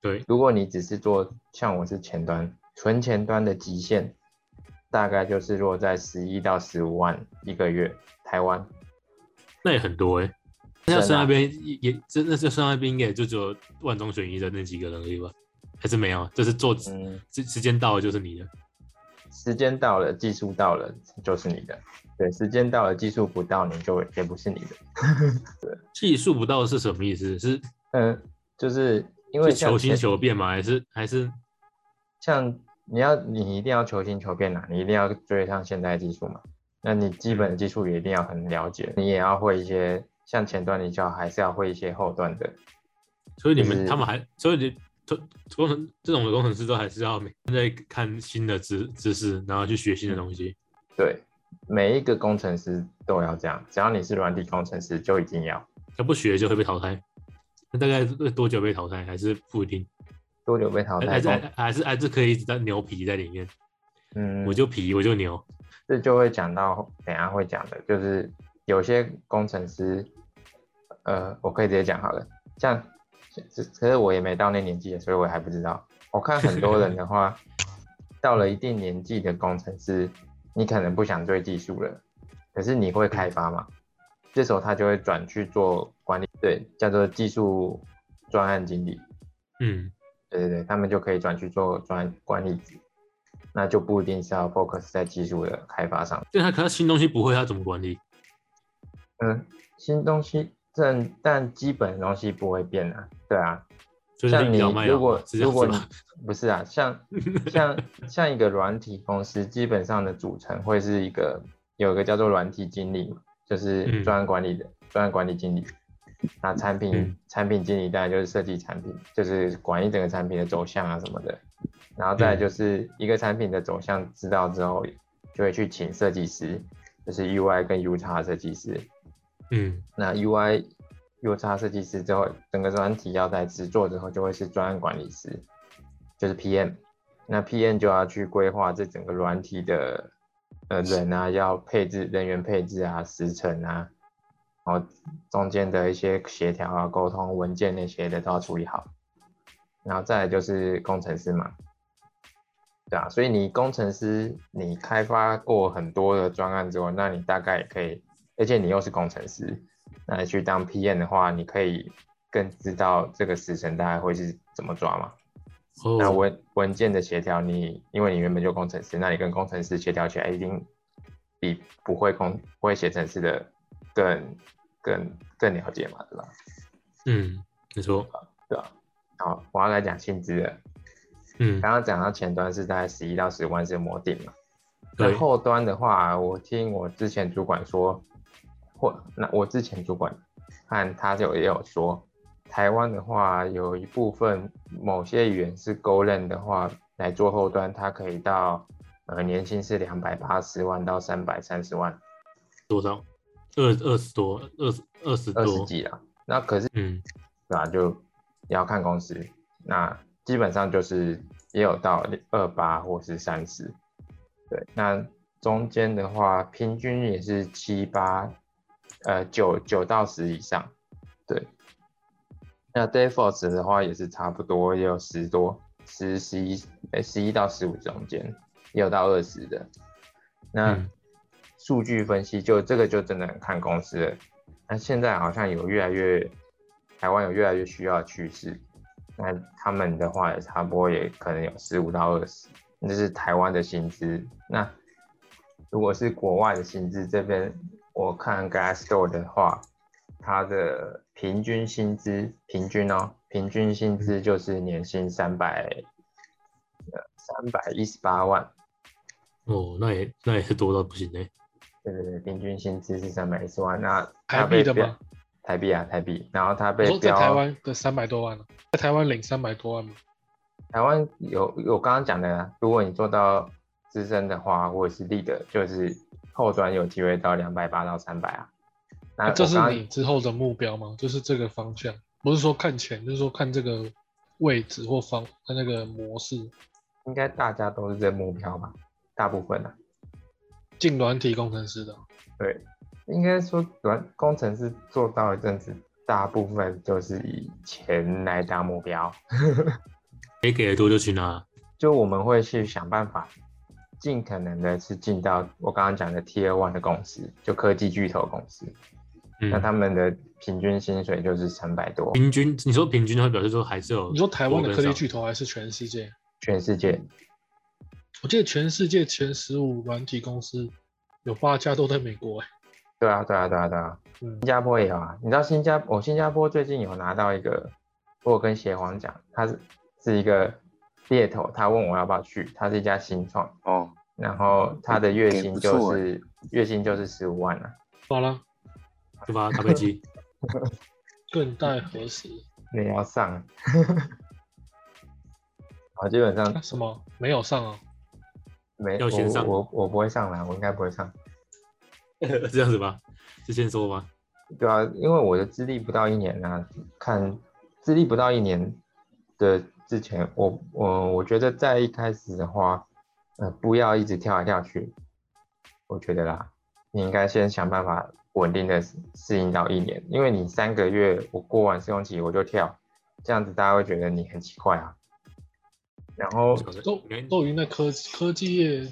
[SPEAKER 4] 对，
[SPEAKER 1] 如果你只是做像我是前端，纯前端的极限大概就是落在十一到十五万一个月，台湾。
[SPEAKER 4] 那也很多哎，那是那边也真的是上那边应该就只有万中选一的那几个人而已吧？还是没有？就是做时时间到了就是你的，
[SPEAKER 1] 时间到了技术到了就是你的。对，时间到了，技术不到，你就也不是你的。对，[laughs]
[SPEAKER 4] 技术不到是什么意思？是
[SPEAKER 1] 嗯，就是因为
[SPEAKER 4] 求新求变吗？还是还是
[SPEAKER 1] 像你要你一定要求新求变呐，你一定要追上现代技术嘛。那你基本的技术也一定要很了解，你也要会一些，像前端你就要还是要会一些后端的。
[SPEAKER 4] 所以你们他们还，所以你工工程这种的工程师都还是要在看新的知知识，然后去学新的东西。
[SPEAKER 1] 对。每一个工程师都要这样，只要你是软体工程师，就一定要。
[SPEAKER 4] 他不学就会被淘汰。那大概多久被淘汰？还是不一定？
[SPEAKER 1] 多久被淘汰？
[SPEAKER 4] 还是还是还是可以一直在牛皮在里面。
[SPEAKER 1] 嗯，
[SPEAKER 4] 我就皮，我就牛。
[SPEAKER 1] 这就会讲到等下会讲的，就是有些工程师，呃，我可以直接讲好了。像，可是我也没到那年纪，所以我还不知道。我看很多人的话，[laughs] 到了一定年纪的工程师。你可能不想追技术了，可是你会开发嘛？这时候他就会转去做管理，对，叫做技术专案经理。
[SPEAKER 4] 嗯，
[SPEAKER 1] 对对对，他们就可以转去做专管理局，那就不一定是要 focus 在技术的开发上。
[SPEAKER 4] 对他，可他新东西不会，他怎么管理？
[SPEAKER 1] 嗯，新东西，但但基本的东西不会变啊，对啊。
[SPEAKER 4] 就是
[SPEAKER 1] 像你如果
[SPEAKER 4] 是
[SPEAKER 1] 如果你？不是啊，像 [laughs] 像像一个软体公司，基本上的组成会是一个有一个叫做软体经理嘛，就是
[SPEAKER 4] 嗯
[SPEAKER 1] 专案管理的专案管理经理。那产品、
[SPEAKER 4] 嗯
[SPEAKER 1] 产品经理当然就是设计产品，就是管一整个产品的走向啊什么的。然后再就是一个产品的走向知道之后，就会去请设计师，就是 UI 跟 U 叉设计师。
[SPEAKER 4] 嗯
[SPEAKER 1] 那 UI、U 叉设计师之后，整个专题要在制作之后，就会是专案管理师，就是 PM。那 PM 就要去规划这整个软体的呃人啊，要配置人员配置啊、时程啊，然后中间的一些协调啊、沟通、文件那些的都要处理好。然后再来就是工程师嘛，对啊，所以你工程师你开发过很多的专案之后，那你大概也可以，而且你又是工程师，那你去当 PM 的话，你可以更知道这个时程大概会是怎么抓嘛。那
[SPEAKER 4] 哦，
[SPEAKER 1] 文文件的协调，你因为你原本就工程师，那你跟工程师协调起来一定比不会工不会写程式的更更更了解嘛，对吧？
[SPEAKER 4] 嗯，你说，
[SPEAKER 1] 对吧？好，我要来讲薪资了。
[SPEAKER 4] 嗯，
[SPEAKER 1] 刚刚讲到前端是大概十一到十万是模定嘛，那
[SPEAKER 4] 对，
[SPEAKER 1] 后端的话，我听我之前主管说，或那我之前主管看他就也有说，台湾的话有一部分某些语言是 Go 认的话来做后端，它可以到呃年薪是两百八十万到三百三十万，
[SPEAKER 4] 多少？二二十多，二十二十
[SPEAKER 1] 二十
[SPEAKER 4] 多，
[SPEAKER 1] 几啊。那可是
[SPEAKER 4] 嗯，
[SPEAKER 1] 对吧？就也要看公司，那基本上就是也有到二八或是三十，对，那中间的话平均也是七八，呃九九到十以上，对。那 Dayforce 的话也是差不多，也有十多，十十一，哎十一到十五中间，也有到二十的。那
[SPEAKER 4] 嗯
[SPEAKER 1] 数据分析就这个就真的很看公司了。那现在好像有越来越，台湾有越来越需要的趋势。那他们的话也差不多也可能有十五到二十，这是台湾的薪资。那如果是国外的薪资这边，我看 Glassdoor 的话，它的平均薪资平均哦，平均薪资就是年薪三百，呃三百一十八万。
[SPEAKER 4] 哦，那也那也是多到不行嘞。
[SPEAKER 1] 对对对，平均薪资是三百一十万。那
[SPEAKER 2] 台币的吗？
[SPEAKER 1] 台币啊，台币。然后
[SPEAKER 2] 他
[SPEAKER 1] 被
[SPEAKER 2] 说在台湾的三百多万呢、在台湾领三百多万吗？
[SPEAKER 1] 台湾有有刚刚讲的啊，如果你做到资深的话，或者是 lead，就是后端有机会到两百八到三百啊。那
[SPEAKER 2] 那这是你之后的目标吗？就是这个方向，不是说看钱，就是说看这个位置或方看那个模式。
[SPEAKER 1] 应该大家都是这目标吧，大部分啊。
[SPEAKER 2] 进软体工程师的，
[SPEAKER 1] 对，应该说软工程师做到一阵子，大部分就是以钱来当目标。[laughs]
[SPEAKER 4] 谁给的多就去拿。
[SPEAKER 1] 就我们会去想办法，尽可能的是进到我刚刚讲的 Tier One 的公司，就科技巨头公司。那
[SPEAKER 4] 嗯，
[SPEAKER 1] 他们的平均薪水就是三百多，
[SPEAKER 4] 平均你说平均，它表示说还是有。
[SPEAKER 2] 你说台湾的科技巨头还是全世界？
[SPEAKER 1] 全世界
[SPEAKER 2] 我记得全世界前十五软体公司有八家都在美国、欸，
[SPEAKER 1] 对啊，对啊，对啊，对啊，
[SPEAKER 2] 嗯
[SPEAKER 1] 新，加坡也有啊。你知道新加我新加坡最近有拿到一个，我有跟协皇讲，他是是一个猎头，他问我要不要去，他是一家新创，
[SPEAKER 3] 哦，
[SPEAKER 1] 然后他的月薪就是月薪就是十五万啊，
[SPEAKER 2] 好了，
[SPEAKER 4] 对吧？咖啡机，[laughs]
[SPEAKER 2] 更待何时？
[SPEAKER 1] 你也要上。[laughs] 啊基本上
[SPEAKER 2] 啊什么没有上啊？
[SPEAKER 1] 没
[SPEAKER 4] 要先上
[SPEAKER 1] 我我我不会上来，我应该不会上。[laughs]
[SPEAKER 4] 这样子吧？是先说吗？
[SPEAKER 1] 对啊，因为我的资历不到一年啊，看资历不到一年的之前，我我我觉得在一开始的话，呃，不要一直跳来跳去，我觉得啦，你应该先想办法稳定的适应到一年，因为你三个月我过完试用期我就跳，这样子大家会觉得你很奇怪啊。然后
[SPEAKER 2] 都
[SPEAKER 4] 应该
[SPEAKER 2] 都已经在科科技业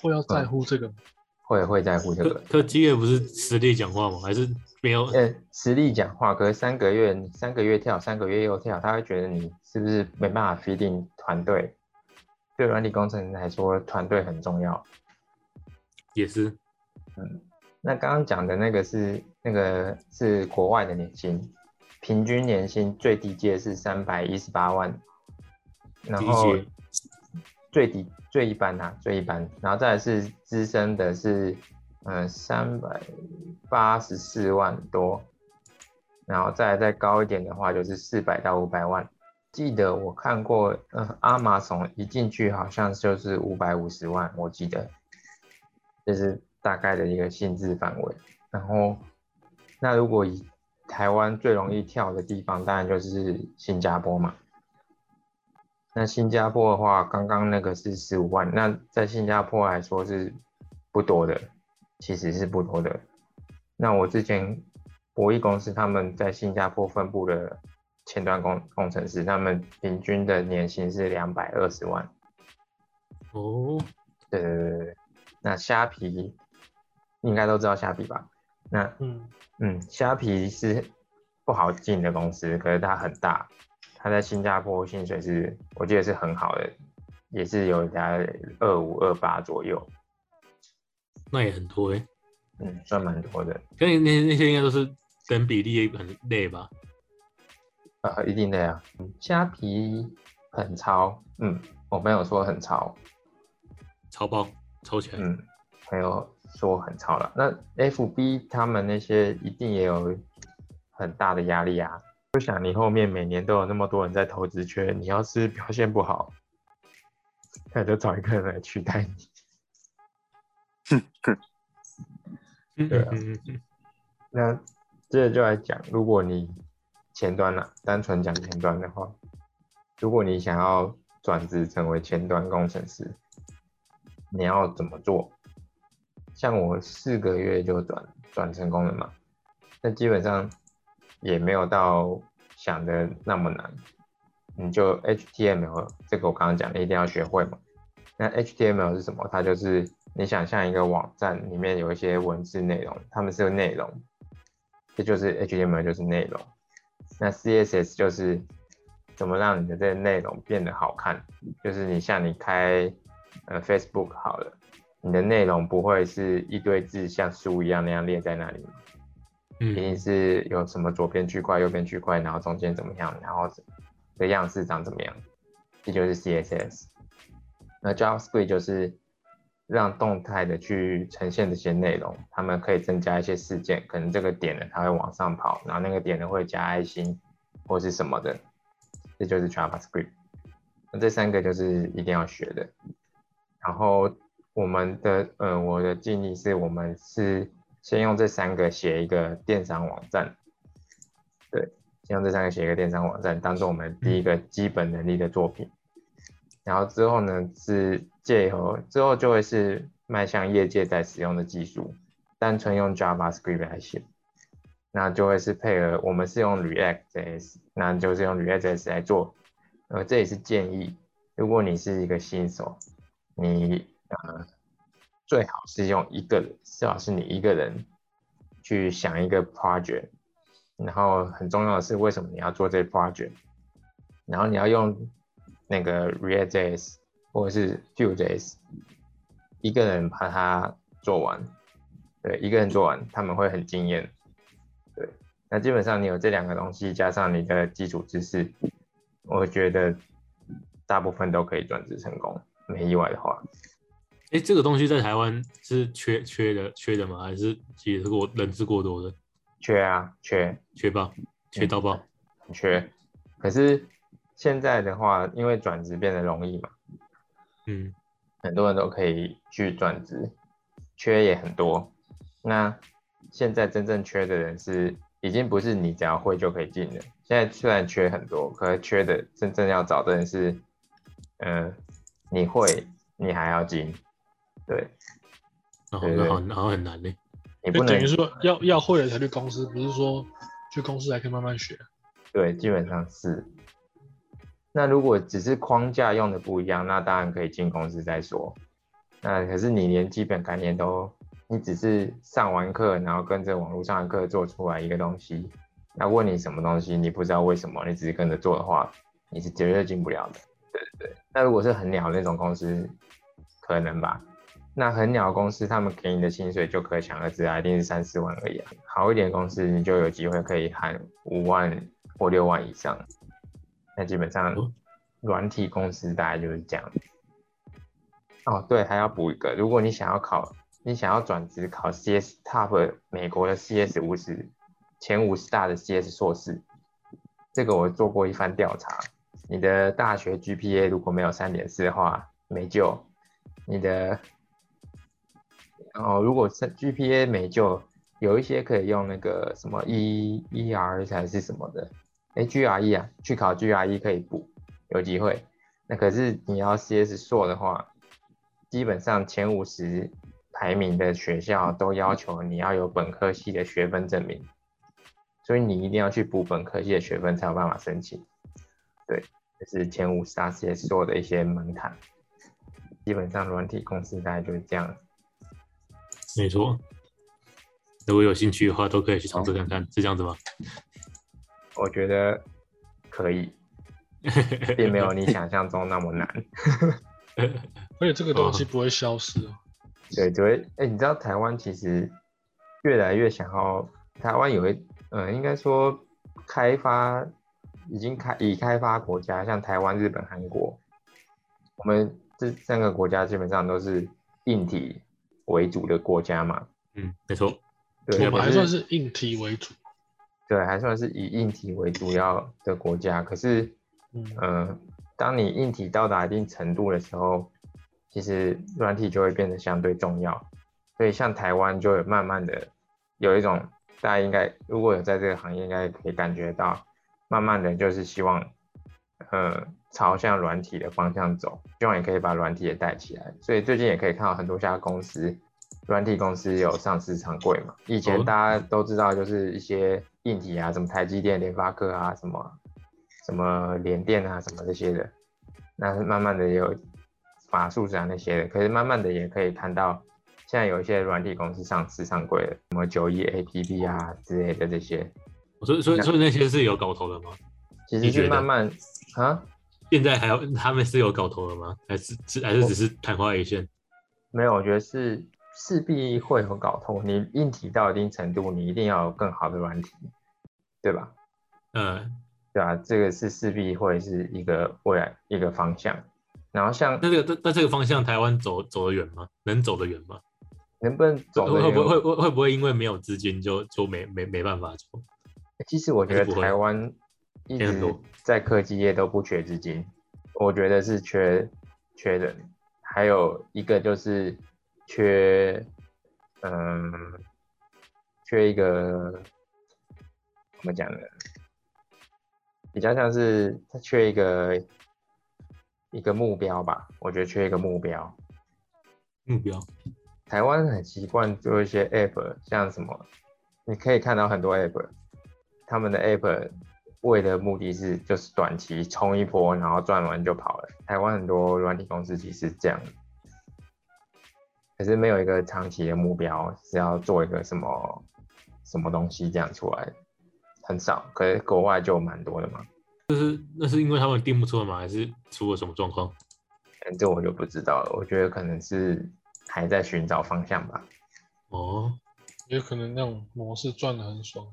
[SPEAKER 2] 会要在乎这个吗？
[SPEAKER 1] 会会在乎这
[SPEAKER 4] 科
[SPEAKER 1] 个，
[SPEAKER 4] 科技业不是实力讲话吗？还是没有？
[SPEAKER 1] 呃，实力讲话，可是三个月三个月跳，三个月又跳，他会觉得你是不是没办法 feeding 团队？对软体工程来说，团队很重要。
[SPEAKER 4] 也是，嗯
[SPEAKER 1] 那刚刚讲的那个是那个是国外的年薪，平均年薪最低阶是三百一十八万，然后最低最一般呐、最一般，然后再来是资深的是嗯三百八十四万多，然后再来再高一点的话就是四百到五百万。记得我看过，呃，阿玛总一进去好像就是五百五十万，我记得，这是大概的一个薪资范围。然后，那如果以台湾最容易跳的地方，当然就是新加坡嘛。那新加坡的话，刚刚那个是十五万，那在新加坡来说是不多的，其实是不多的。那我之前博弈公司他们在新加坡分部的前端工工程师，他们平均的年薪是两百二十万。
[SPEAKER 4] 哦，
[SPEAKER 1] 对对对对对。那虾皮应该都知道虾皮吧？那
[SPEAKER 2] 嗯，
[SPEAKER 1] 嗯，虾皮是不好进的公司，可是它很大，它在新加坡薪水是我记得是很好的，也是有大概二五二八左右，
[SPEAKER 4] 那也很多哎、
[SPEAKER 1] 嗯，算蛮多的。
[SPEAKER 4] 可是那那些应该都是等比例很累吧？
[SPEAKER 1] 呃，一定的呀。嗯虾皮很超，嗯，我没有说很超，
[SPEAKER 4] 超爆抽起来，
[SPEAKER 1] 嗯，没有说很超了。那 FB 他们那些一定也有很大的压力啊。不想你后面每年都有那么多人在投资圈，你要是表现不好，[laughs] 那就找一个人来取代你。[laughs] 对啊那接着就来讲，如果你前端啊，单纯讲前端的话，如果你想要转职成为前端工程师，你要怎么做？像我四个月就转转成功了嘛，那基本上也没有到想的那么难，你就 HTML 这个我刚刚讲的一定要学会嘛。那 HTML 是什么？它就是你想象一个网站里面有一些文字内容，它们是有内容，这就是 HTML 就是内容。那 CSS 就是怎么让你的这个内容变得好看，就是你像你开呃 Facebook 好了，你的内容不会是一堆字像书一样那样列在那里，一定是有什么左边区块、右边区块，然后中间怎么样，然后的样式长怎么样，这就是 CSS。那 JavaScript 就是让动态的去呈现这些内容，他们可以增加一些事件，可能这个点呢它会往上跑，然后那个点呢会加爱心或是什么的，这就是 JavaScript。那这三个就是一定要学的。然后我们的呃，我的建议是我们是先用这三个写一个电商网站，对，先用这三个写一个电商网站，当做我们第一个基本能力的作品。然后之后呢，是借由之后就会是迈向业界在使用的技术，单纯用 JavaScript 来写，那就会是配合我们是用 Reacts，那就是用 Reacts 来做。呃，这也是建议，如果你是一个新手，你呃最好是用一个人，最好是你一个人去想一个 project，然后很重要的是为什么你要做这 project，然后你要用那个 React.js 或者是 Vue.js，一个人把它做完，对，一个人做完他们会很惊艳，对，那基本上你有这两个东西加上你的基础知识，我觉得大部分都可以转职成功，没意外的话。
[SPEAKER 4] 哎、这个东西在台湾是缺缺的缺的吗？还是其实是过人是过多的？
[SPEAKER 1] 缺啊，缺，
[SPEAKER 4] 缺爆，缺到爆。
[SPEAKER 1] 很缺。可是现在的话，因为转职变得容易嘛，
[SPEAKER 4] 嗯
[SPEAKER 1] 很多人都可以去转职，缺也很多。那现在真正缺的人是，已经不是你只要会就可以进的。现在虽然缺很多，可是缺的真正要找的人是，嗯、你会，你还要进，对
[SPEAKER 4] 然后好然后很难呢。
[SPEAKER 1] 你不
[SPEAKER 2] 等于说要要会了才去公司，不是说去公司还可以慢慢学。
[SPEAKER 1] 对，基本上是。那如果只是框架用的不一样，那当然可以进公司再说。那可是你连基本概念都，你只是上完课，然后跟着网络上的课做出来一个东西，那问你什么东西，你不知道为什么，你只是跟着做的话，你是绝对进不了的。对对对。那如果是很鸟那种公司，可能吧。那很鸟公司他们给你的薪水就可想而知啊，一定是三四万而已啊。好一点的公司你就有机会可以喊五万或六万以上。那基本上
[SPEAKER 4] 哦
[SPEAKER 1] 软体公司大概就是这样。哦，对，还要补一个，如果你想要考，你想要转职考 CS Top 美国的 CS 五十前五十大的 CS 硕士，这个我做过一番调查，你的大学 GPA 如果没有三点四的话，没救。你的，然后，如果是 GPA 没就，有一些可以用那个什么 E ER 还是什么的，哎 GRE 啊，去考 GRE 可以补，有机会。那可是你要 CS 硕的话，基本上前五十排名的学校都要求你要有本科系的学分证明，所以你一定要去补本科系的学分才有办法申请。对，这是前五十大 CS 硕的一些门槛。基本上软体公司大概就是这样。
[SPEAKER 4] 没错。如果有兴趣的话，都可以去尝试看看，是这样子吗？
[SPEAKER 1] 我觉得可以，[laughs] 并没有你想象中那么难。[laughs]
[SPEAKER 2] 而且这个东西不会消失哦。
[SPEAKER 1] 对，只会哎、你知道台湾其实越来越想要，台湾有一嗯，应该说开发已经开已开发国家，像台湾、日本、韩国，我们这三个国家基本上都是硬体为主的国家嘛。
[SPEAKER 4] 嗯，没错。
[SPEAKER 1] 对，
[SPEAKER 2] 我们还算是硬体为主。
[SPEAKER 1] 对，还算是以硬体为主要的国家。可是，
[SPEAKER 2] 嗯，
[SPEAKER 1] 呃，当你硬体到达一定程度的时候，其实软体就会变得相对重要。所以像台湾就有慢慢的有一种，大家应该如果有在这个行业，应该可以感觉到，慢慢的就是希望，呃，朝向软体的方向走，希望也可以把软体也带起来。所以最近也可以看到很多家公司，软体公司有上市上柜嘛。以前
[SPEAKER 4] 哦
[SPEAKER 1] 大家都知道，就是一些硬体啊，什么台积电、联发科啊，什么什么联电啊，什么这些的。那慢慢的也有法术啊那些的，可是慢慢的也可以看到，现在有一些软体公司上市上柜了，什么九一 APP 啊之类的这些，
[SPEAKER 4] 所以所以所以那些是有搞头的吗？
[SPEAKER 1] 其实
[SPEAKER 4] 你觉得
[SPEAKER 1] 是慢慢啊，
[SPEAKER 4] 现在还有他们是有搞头了吗？还是只还是只是昙花一现？
[SPEAKER 1] 没有，我觉得是势必会有搞头。你硬体到一定程度，你一定要有更好的软体，对吧？
[SPEAKER 4] 嗯，
[SPEAKER 1] 对啊，这个是势必会是一个未来一个方向。然后像
[SPEAKER 4] 那这个那那这个方向台湾走走得远吗？能走得远吗？
[SPEAKER 1] 能不能走得远
[SPEAKER 4] 会会不会会会不会因为没有资金就就没没没办法走？
[SPEAKER 1] 其实我觉得台湾一直在科技业都不缺资金，我觉得是缺缺人，还有一个就是缺，嗯，缺一个怎么讲呢？比较像是他缺一个一个目标吧，我觉得缺一个目标。
[SPEAKER 4] 目标
[SPEAKER 1] 台湾很习惯做一些 app，像什么，你可以看到很多 app，他们的 app 为的目的是就是短期冲一波，然后赚完就跑了。台湾很多软体公司其实是这样，可是没有一个长期的目标是要做一个什么什么东西这样出来，很少。可是国外就蛮多的嘛，就是
[SPEAKER 4] 那是因为他们定不出来吗？还是出了什么状况？
[SPEAKER 1] 嗯，这我就不知道了。我觉得可能是还在寻找方向吧。
[SPEAKER 4] 哦，
[SPEAKER 2] 也可能那种模式赚的很爽。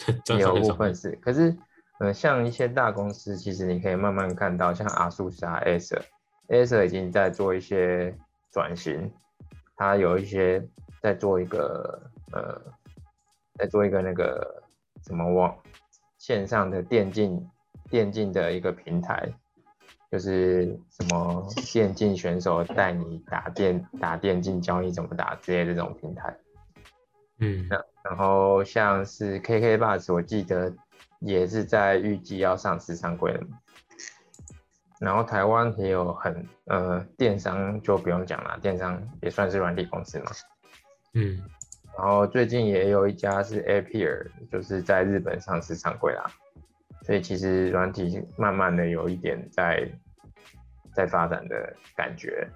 [SPEAKER 2] [laughs]
[SPEAKER 1] 有部分是，可是，呃，像一些大公司，其实你可以慢慢看到，像阿素莎、Acer，Acer 已经在做一些转型，它有一些在做一个呃，在做一个那个什么网线上的电竞电竞的一个平台，就是什么 [laughs] 电竞选手带你打电打电竞，教你怎么打之类的这种平台。
[SPEAKER 4] 嗯，那
[SPEAKER 1] 然后像是 KK Bus，我记得也是在预计要上市上柜了嘛。然后台湾也有很呃电商就不用讲了，电商也算是软体公司嘛。
[SPEAKER 4] 嗯，
[SPEAKER 1] 然后最近也有一家是 Appear，就是在日本上市上柜啦。所以其实软体慢慢的有一点在在发展的感觉。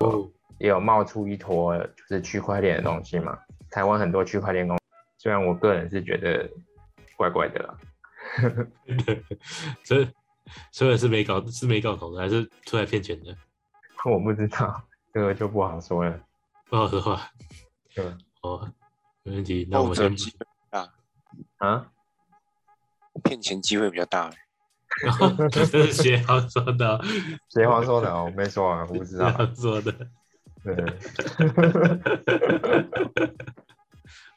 [SPEAKER 4] 哦，
[SPEAKER 1] 也有冒出一坨就是区块链的东西嘛。台湾很多区块链公司，虽然我个人是觉得怪怪的啦，[laughs]
[SPEAKER 4] 所以所以是没搞是没搞头的，还是出来骗钱的？[laughs]
[SPEAKER 1] 我不知道这个就不好说了。
[SPEAKER 4] 不好说话。
[SPEAKER 1] 对
[SPEAKER 4] 哦，没问题。那我先
[SPEAKER 3] 者机会大，
[SPEAKER 1] 啊，
[SPEAKER 3] 骗钱机会比较大。[laughs]
[SPEAKER 4] 这是协航说的哦，
[SPEAKER 1] 邪皇说的哦，我没说啊，我不知
[SPEAKER 4] 协
[SPEAKER 1] 道。
[SPEAKER 4] 航说的。
[SPEAKER 1] 对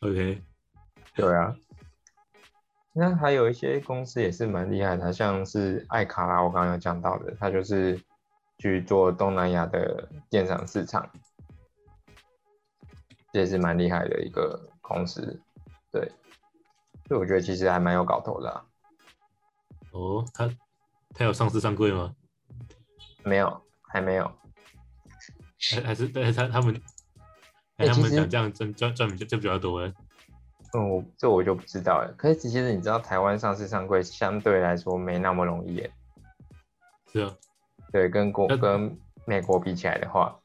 [SPEAKER 4] OK，
[SPEAKER 1] 对啊，那还有一些公司也是蛮厉害的，像是艾卡拉，我刚刚有讲到的，它就是去做东南亚的电商市场，这也是蛮厉害的一个公司。对，所以我觉得其实还蛮有搞头的、啊。
[SPEAKER 4] 哦，他他有上市上柜吗？
[SPEAKER 1] 没有，还没有。
[SPEAKER 4] 还还是但是他他们，他们想这样赚赚赚比较就比较多了。
[SPEAKER 1] 嗯，我这我就不知道了。可是其实你知道，台湾上市上柜相对来说没那么容易耶。
[SPEAKER 4] 是啊，
[SPEAKER 1] 对，跟国
[SPEAKER 4] 那
[SPEAKER 1] 跟美国比起来的话，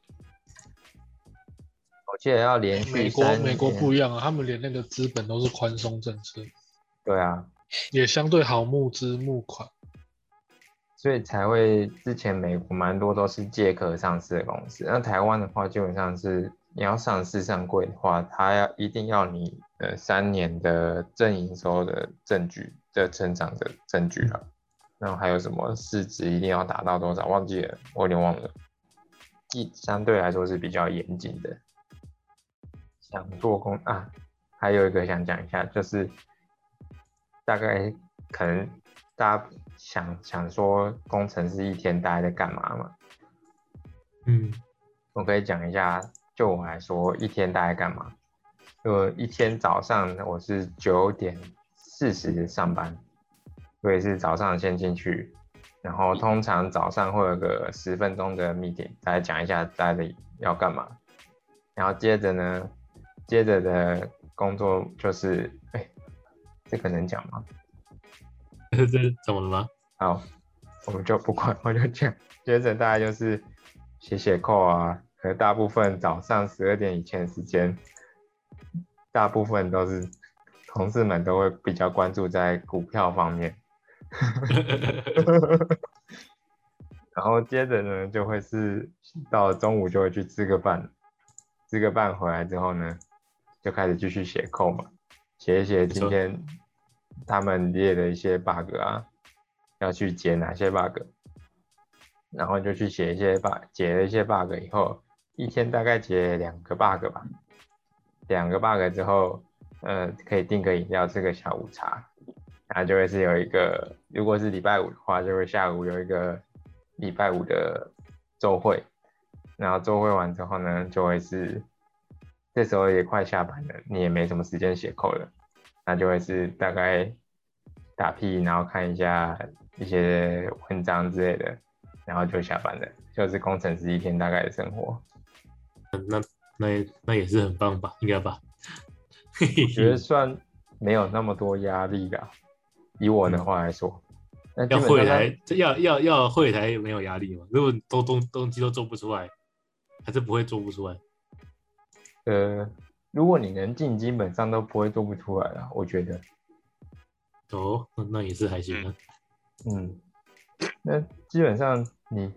[SPEAKER 1] 我记得要连续
[SPEAKER 2] 美国美国不一样啊，他们连那个资本都是宽松政策，
[SPEAKER 1] 对啊，
[SPEAKER 2] 也相对好募资募款。
[SPEAKER 1] 所以才会之前美国蛮多都是借壳上市的公司，那台湾的话基本上是你要上市上柜的话，它要一定要你呃三年的正营收的证据的成长的证据了，然后还有什么市值一定要达到多少，忘记了，我有点忘了，一相对来说是比较严谨的。想做工啊，还有一个想讲一下，就是大概可能大家想想说工程师一天大概在干嘛嘛？
[SPEAKER 4] 嗯，
[SPEAKER 1] 我可以讲一下，就我来说，一天大概干嘛？就一天早上我是九点四十上班，我也是早上先进去，然后通常早上会有个十分钟的 meeting，大家讲一下大家的要干嘛，然后接着呢，接着的工作就是，哎、这个能讲吗？[laughs]
[SPEAKER 4] 这怎么了吗？
[SPEAKER 1] 好，我们就不管，我就讲。接着大概就是写写扣啊，和大部分早上十二点以前的时间，大部分都是同事们都会比较关注在股票方面。[laughs] 然后接着呢，就会是到中午就会去吃个饭，吃个饭回来之后呢，就开始继续写扣嘛，写一写今天他们列的一些 bug 啊，要去解哪些 bug，然后就去写一些 bug，解了一些 bug 以后，一天大概解两个 bug 吧，两个 bug 之后，呃，可以订个饮料，吃个下午茶，然后就会是有一个，如果是礼拜五的话，就会下午有一个礼拜五的周会，然后周会完之后呢，就会是这时候也快下班了，你也没什么时间写扣了，那就会是大概打屁，然后看一下一些文章之类的，然后就下班了，就是工程师一天大概的生活。
[SPEAKER 4] 那那也那也是很棒吧？应该吧？嘿嘿
[SPEAKER 1] 我觉得算没有那么多压力啦，以我的话来说，那
[SPEAKER 4] 要会台，要要要会台没有压力嘛？如果都东东西都做不出来，还是不会做不出来。
[SPEAKER 1] 呃，如果你能进，基本上都不会做不出来了，我觉得。
[SPEAKER 4] 哦，那那也是还行啊。
[SPEAKER 1] 嗯，那基本上你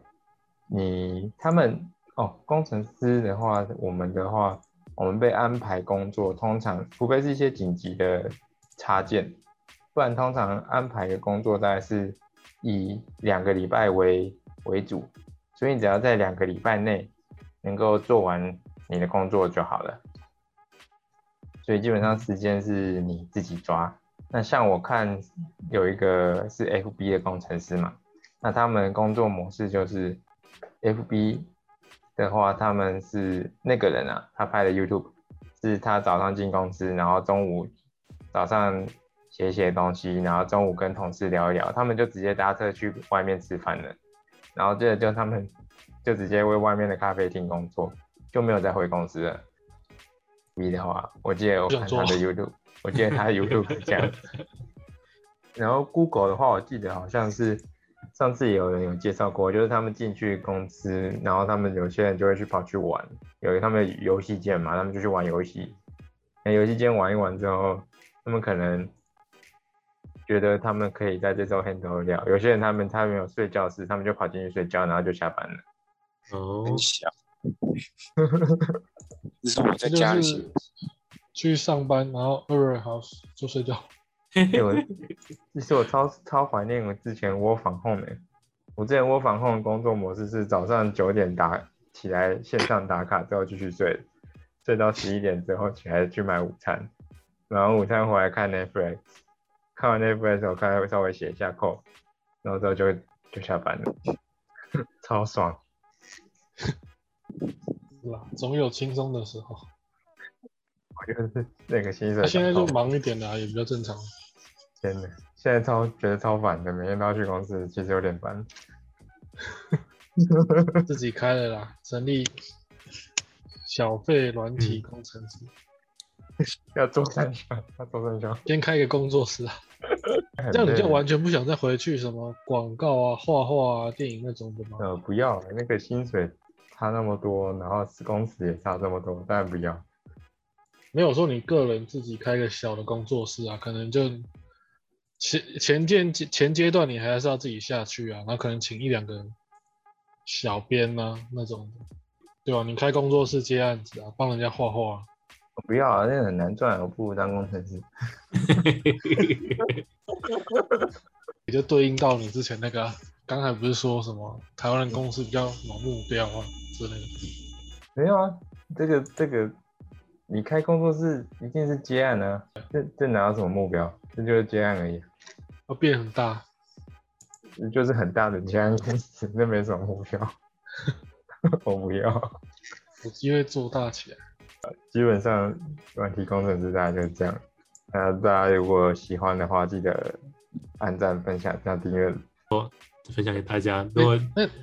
[SPEAKER 1] 你他们哦，工程师的话，我们的话，我们被安排工作，通常除非是一些紧急的插件，不然通常安排的工作大概是以两个礼拜为为主，所以你只要在两个礼拜内能够做完你的工作就好了。所以基本上时间是你自己抓。那像我看有一个是 FB 的工程师嘛，那他们工作模式就是 FB 的话，他们是那个人啊，他拍的 YouTube 是他早上进公司，然后中午早上写写东西，然后中午跟同事聊一聊，他们就直接搭车去外面吃饭了，然后接着就他们就直接为外面的咖啡厅工作，就没有再回公司了。B 的话，我记得我看他的 YouTube，我记得他的 YouTube 是这样。[laughs] 然后 Google 的话，我记得好像是上次也有人有介绍过，就是他们进去公司，然后他们有些人就会去跑去玩，有他们的游戏间嘛，他们就去玩游戏。那游戏间玩一玩之后，他们可能觉得他们可以在这周 handle 掉。有些人他们他没有睡觉时，他们就跑进去睡觉，然后就下班了。
[SPEAKER 4] 哦，
[SPEAKER 3] 很小，[laughs] 这是我在家里
[SPEAKER 2] 去上班，然后二二好就睡觉。[laughs]
[SPEAKER 1] 欸我其 [laughs] 实我超超怀念我之前窝房控的。我之前窝房控的工作模式是早上九点打起来线上打卡之后继续睡，睡到十一点之后起来去买午餐，然后午餐回来看 Netflix，看完 Netflix 我看稍微写一下 code，然后之后就就下班了，[laughs] 超爽。
[SPEAKER 2] 是吧？总有轻松的时候。
[SPEAKER 1] 我觉得是那个薪水
[SPEAKER 2] 那、现在就忙一点啦、也比较正常。
[SPEAKER 1] 天呐，现在超觉得超烦的，每天都要去公司，其实有点烦。[laughs]
[SPEAKER 2] 自己开了啦，成立小费软
[SPEAKER 1] 嗯
[SPEAKER 2] 体工程师，[laughs]
[SPEAKER 1] 要做三项，要做三项，
[SPEAKER 2] 先开一个工作室啊，[laughs] 这样你就完全不想再回去什么广告啊、画画啊、电影那种的吗？
[SPEAKER 1] 呃不要那个薪水差那么多，然后工时也差这么多，当然不要。
[SPEAKER 2] 没有说你个人自己开个小的工作室啊，可能就前前阶前阶段你还是要自己下去啊，然后可能请一两个小编啊那种的，对吧？你开工作室接案子啊，帮人家画画、啊，
[SPEAKER 1] 我不要啊，那个很难赚，我不如当工程师。[laughs]
[SPEAKER 2] 也就对应到你之前那个啊，刚才不是说什么台湾的公司比较有目标啊之类的，
[SPEAKER 1] 没有啊，这个这个，你开工作室一定是接案啊，这这哪有什么目标？这就是接案而已，
[SPEAKER 2] 要变很大，
[SPEAKER 1] 就是很大的接案公司，那没什么目标。[laughs] 我不要。
[SPEAKER 2] 有机会做大起来。
[SPEAKER 1] 基本上软体工程师大概就是这样。那大家如果喜欢的话，记得按赞、分享、加订阅。
[SPEAKER 4] 分享给大家。如果
[SPEAKER 2] 那等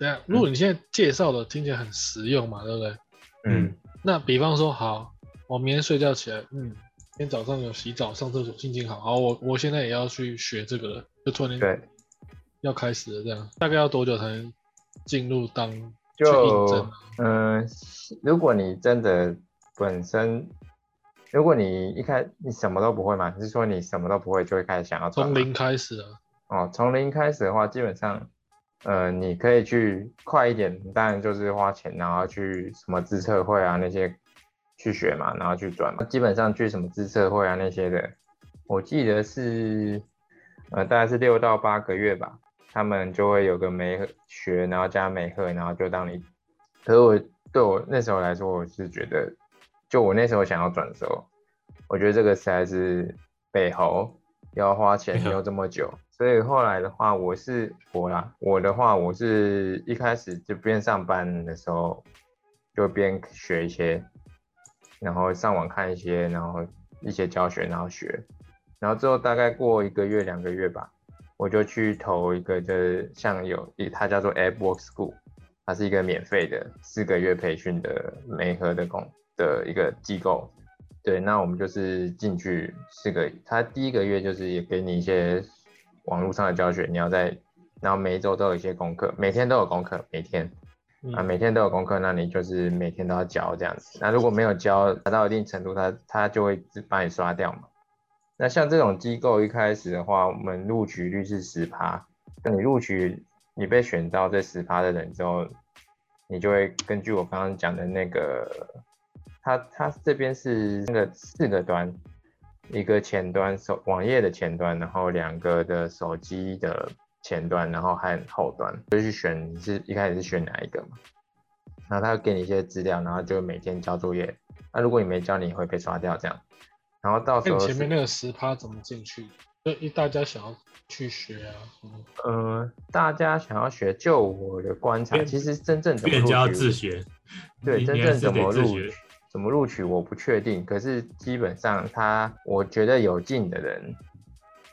[SPEAKER 2] 一下，如果你现在介绍的听起来很实用嘛，对不对？
[SPEAKER 1] 嗯，
[SPEAKER 2] 那比方说，好，我明天睡觉起来，嗯，今天早上有洗澡、上厕所，心情好，好，我我现在也要去学这个了，就突然间
[SPEAKER 1] 对，
[SPEAKER 2] 要开始了，这样大概要多久才能进入当
[SPEAKER 1] 就？嗯、如果你真的本身，如果你一开你什么都不会嘛，你是说你什么都不会就会开始想要
[SPEAKER 2] 从零开始啊？
[SPEAKER 1] 哦，从零开始的话，基本上，呃，你可以去快一点，当然就是花钱，然后去什么自测会啊那些去学嘛，然后去转嘛。基本上去什么自测会啊那些的，我记得是，呃，大概是六到八个月吧，他们就会有个媒合学，然后加媒合，然后就当你。可是我对我那时候来说，我是觉得，就我那时候想要转的时候，我觉得这个实在是背后要花钱又这么久，所以后来的话，我是我啦，我的话，我是一开始就边上班的时候就边学一些，然后上网看一些，然后一些教学，然后学，然后之后大概过一个月两个月吧，我就去投一个就是像有一它叫做 App Work School，它是一个免费的四个月培训的媒合的工的一个机构。对，那我们就是进去四个，它第一个月就是也给你一些网络上的教学，你要在，然后每一周都有一些功课，每天都有功课，每天啊
[SPEAKER 2] 嗯，
[SPEAKER 1] 每天都有功课，那你就是每天都要教这样子。那如果没有教达到一定程度，他他就会自把你刷掉嘛。那像这种机构一开始的话，我们录取率是十趴，那你录取你被选到这十趴的人之后，你就会根据我刚刚讲的那个，他他这边是那个四个端，一个前端手网页的前端，然后两个的手机的前端，然后还有后端，就去选你是一开始是选哪一个嘛。然后他会给你一些资料，然后就每天交作业。那如果你没交，你会被刷掉这样。然后到时候
[SPEAKER 2] 前面那个十趴怎么进去？就一大家想要去学啊，嗯
[SPEAKER 1] 呃，大家想要学，就我的观察，其实真正怎么
[SPEAKER 4] 别人家要
[SPEAKER 1] 录取
[SPEAKER 4] 自学，
[SPEAKER 1] 对，真正怎么录
[SPEAKER 4] 得自学。
[SPEAKER 1] 怎么录取我不确定，可是基本上他，我觉得有进的人，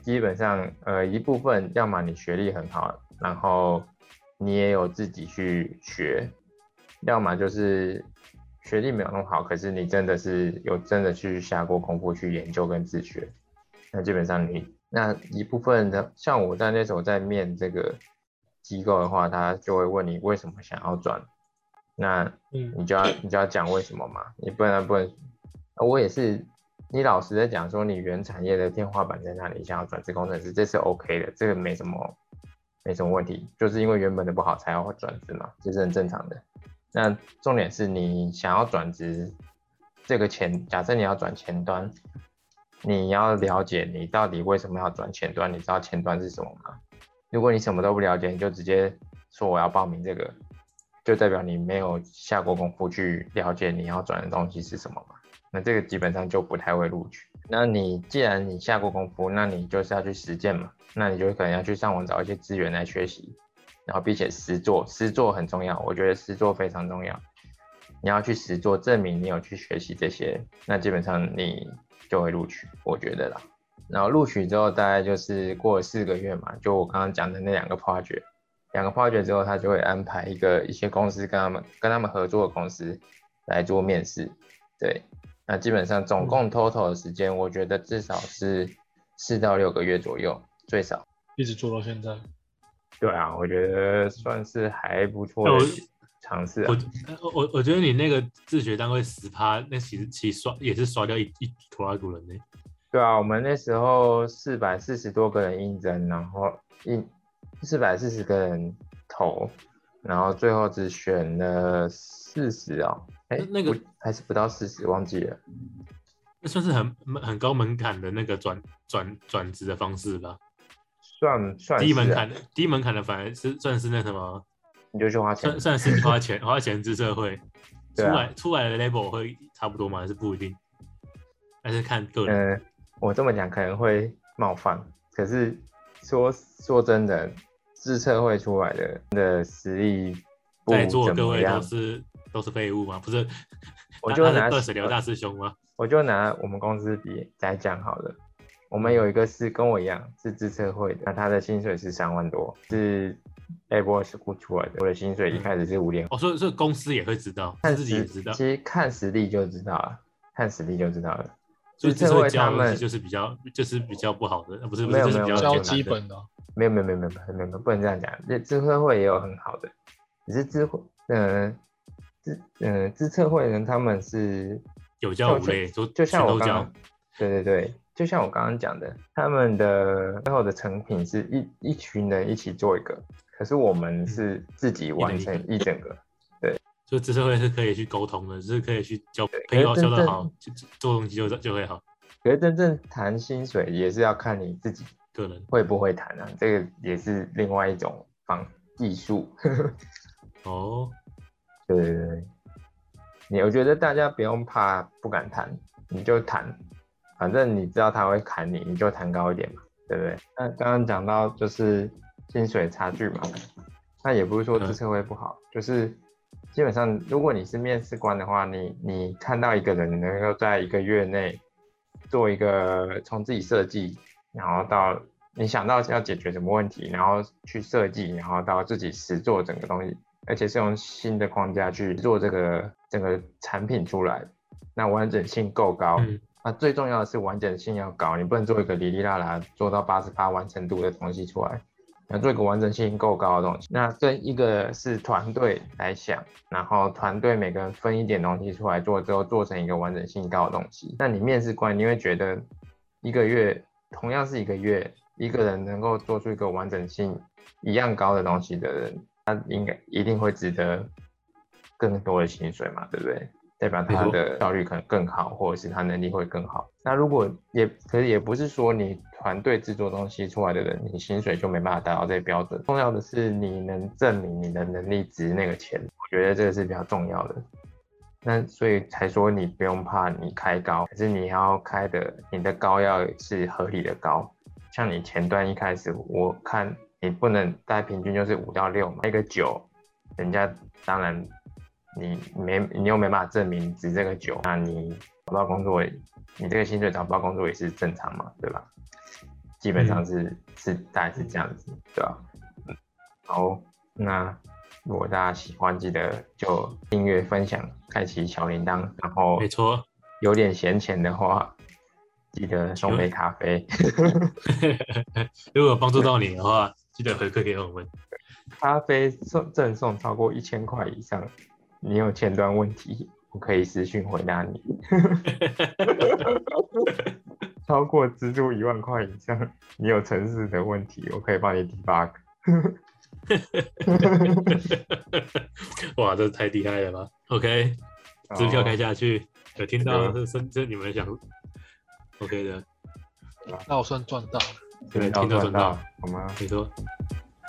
[SPEAKER 1] 基本上呃一部分，要么你学历很好，然后你也有自己去学，要么就是学历没有那么好，可是你真的是有真的去下过功夫去研究跟自学，那基本上你那一部分的，像我在那时候在面这个机构的话，他就会问你为什么想要转，那
[SPEAKER 2] 嗯，
[SPEAKER 1] 你就要你就要讲为什么嘛，你不能不能。我也是，你老实的讲说，你原产业的天花板在那里，想要转职工程师，这是 OK 的，这个没什么没什么问题，就是因为原本的不好才要转职嘛，这是很正常的。那重点是你想要转职，这个前，假设你要转前端，你要了解你到底为什么要转前端，你知道前端是什么吗？如果你什么都不了解，你就直接说我要报名这个，就代表你没有下过功夫去了解你要转的东西是什么嘛？那这个基本上就不太会录取。那你既然你下过功夫，那你就是要去实践嘛，那你就可能要去上网找一些资源来学习，然后并且实做，实做很重要，我觉得实做非常重要。你要去实做，证明你有去学习这些，那基本上你就会录取，我觉得啦。然后录取之后，大概就是过了四个月嘛，就我刚刚讲的那两个 project，两个 project 之后，他就会安排一个一些公司跟他们跟他们合作的公司来做面试，对。那基本上总共 total 的时间，我觉得至少是四到六个月左右，最少。
[SPEAKER 2] 一直做到现在。
[SPEAKER 1] 对啊，我觉得算是还不错的尝试啊。
[SPEAKER 4] 我我我觉得你那个自学单位十趴，那其实其实刷也是刷掉一一拖拉古人呢。
[SPEAKER 1] 对啊，我们那时候四百四十多个人应征，然后一四百四十个人投，然后最后只选了四十哦，哎，
[SPEAKER 4] 那个
[SPEAKER 1] 还是不到四十，忘记了。
[SPEAKER 4] 那算是很很高门槛的那个转转转职的方式吧？
[SPEAKER 1] 算算
[SPEAKER 4] 低门槛的，低门槛的反而是算是那什么？
[SPEAKER 1] 你就去花钱，
[SPEAKER 4] 算算是花钱花钱资社会出来出来的 level 会差不多吗？还是不一定？还是看个人？
[SPEAKER 1] 我这么讲可能会冒犯，可是说说真的，自测会出来的的实力，
[SPEAKER 4] 在座各位都是都是废物吗？不是，
[SPEAKER 1] 我就拿
[SPEAKER 4] 二十流大师兄吗？
[SPEAKER 1] 我就拿我们公司比来讲好了。我们有一个是跟我一样是自测会的，那他的薪水是三万多，是 A boss 雇出来的。我的薪水一开始是五点。
[SPEAKER 4] 哦，所以所以公司也会知道，
[SPEAKER 1] 看
[SPEAKER 4] 自己也知道。
[SPEAKER 1] 其实看实力就知道了，看实力就知道了。
[SPEAKER 4] 所以这会他们就是比较就是比较不好的，不是
[SPEAKER 1] 没有没有
[SPEAKER 2] 教基本的，
[SPEAKER 1] 没有没有没有没有没有不能这样讲。这智策会也有很好的，只是智会嗯智嗯智测会人他们是
[SPEAKER 4] 有教无类，就
[SPEAKER 1] 就像我刚刚对对对，就像我刚刚讲的，他们的最后的成品是一一群人一起做一个，可是我们是自己完成一整个。
[SPEAKER 4] 就知识会是可以去沟通的，就是可以去交朋友交的好，就做东西就就会好。
[SPEAKER 1] 可是真正谈薪水也是要看你自己
[SPEAKER 4] 个人
[SPEAKER 1] 会不会谈啊，这个也是另外一种方技术。
[SPEAKER 4] 哦，[laughs]
[SPEAKER 1] 对对对，你我觉得大家不用怕不敢谈，你就谈，反正你知道他会砍你，你就谈高一点嘛，对不对？那刚刚讲到就是薪水差距嘛，那也不是说知识会不好，就是。基本上，如果你是面试官的话，你你看到一个人能够在一个月内做一个从自己设计，然后到你想到要解决什么问题，然后去设计，然后到自己实做整个东西，而且是用新的框架去做这个整个产品出来，那完整性够高。那最重要的是完整性要高，你不能做一个哩哩啦啦做到八十八完成度的东西出来。要做一个完整性够高的东西，那这一个是团队来想，然后团队每个人分一点东西出来做之后，做成一个完整性高的东西。那你面试官你会觉得，一个月同样是一个月，一个人能够做出一个完整性一样高的东西的人，他应该一定会值得更多的薪水嘛，对不对？代表他的效率可能更好，或者是他能力会更好。那如果也可是也不是说你团队制作东西出来的人，你薪水就没办法达到这个标准。重要的是你能证明你的能力值那个钱，我觉得这个是比较重要的。那所以才说你不用怕你开高，可是你要开的你的高要是合理的高。像你前端一开始我看你不能大概平均就是五到六嘛，那个九，人家当然。你没，你又没办法证明值这个酒，那你找不到工作，你这个薪水找不到工作也是正常嘛，对吧？基本上是是大概是这样子，对吧？嗯，好，那如果大家喜欢，记得就订阅、分享、开启小铃铛，然后
[SPEAKER 4] 没错，
[SPEAKER 1] 有点闲钱的话，记得送杯咖啡。[laughs]
[SPEAKER 4] 如果帮助到你的话，记得回馈给我们。
[SPEAKER 1] 咖啡送赠送超过一千块以上。你有前端问题，我可以私信回答你。超过资助一万块以上，你有城市的问题，我可以帮你 debug。[laughs]
[SPEAKER 4] 哇，这太厉害了吧！OK，支票开下去，有听到
[SPEAKER 1] 有
[SPEAKER 4] 是是是你们想 OK 的，
[SPEAKER 2] 那我算赚到了。
[SPEAKER 4] 对
[SPEAKER 1] 听到赚
[SPEAKER 4] 听到
[SPEAKER 1] 好吗？
[SPEAKER 4] 没错，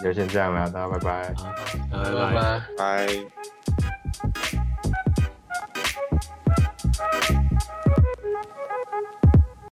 [SPEAKER 1] 就先这样了，大家拜拜。
[SPEAKER 4] 好，拜
[SPEAKER 2] 拜
[SPEAKER 4] 拜。
[SPEAKER 2] 拜。
[SPEAKER 3] 拜。Thank you.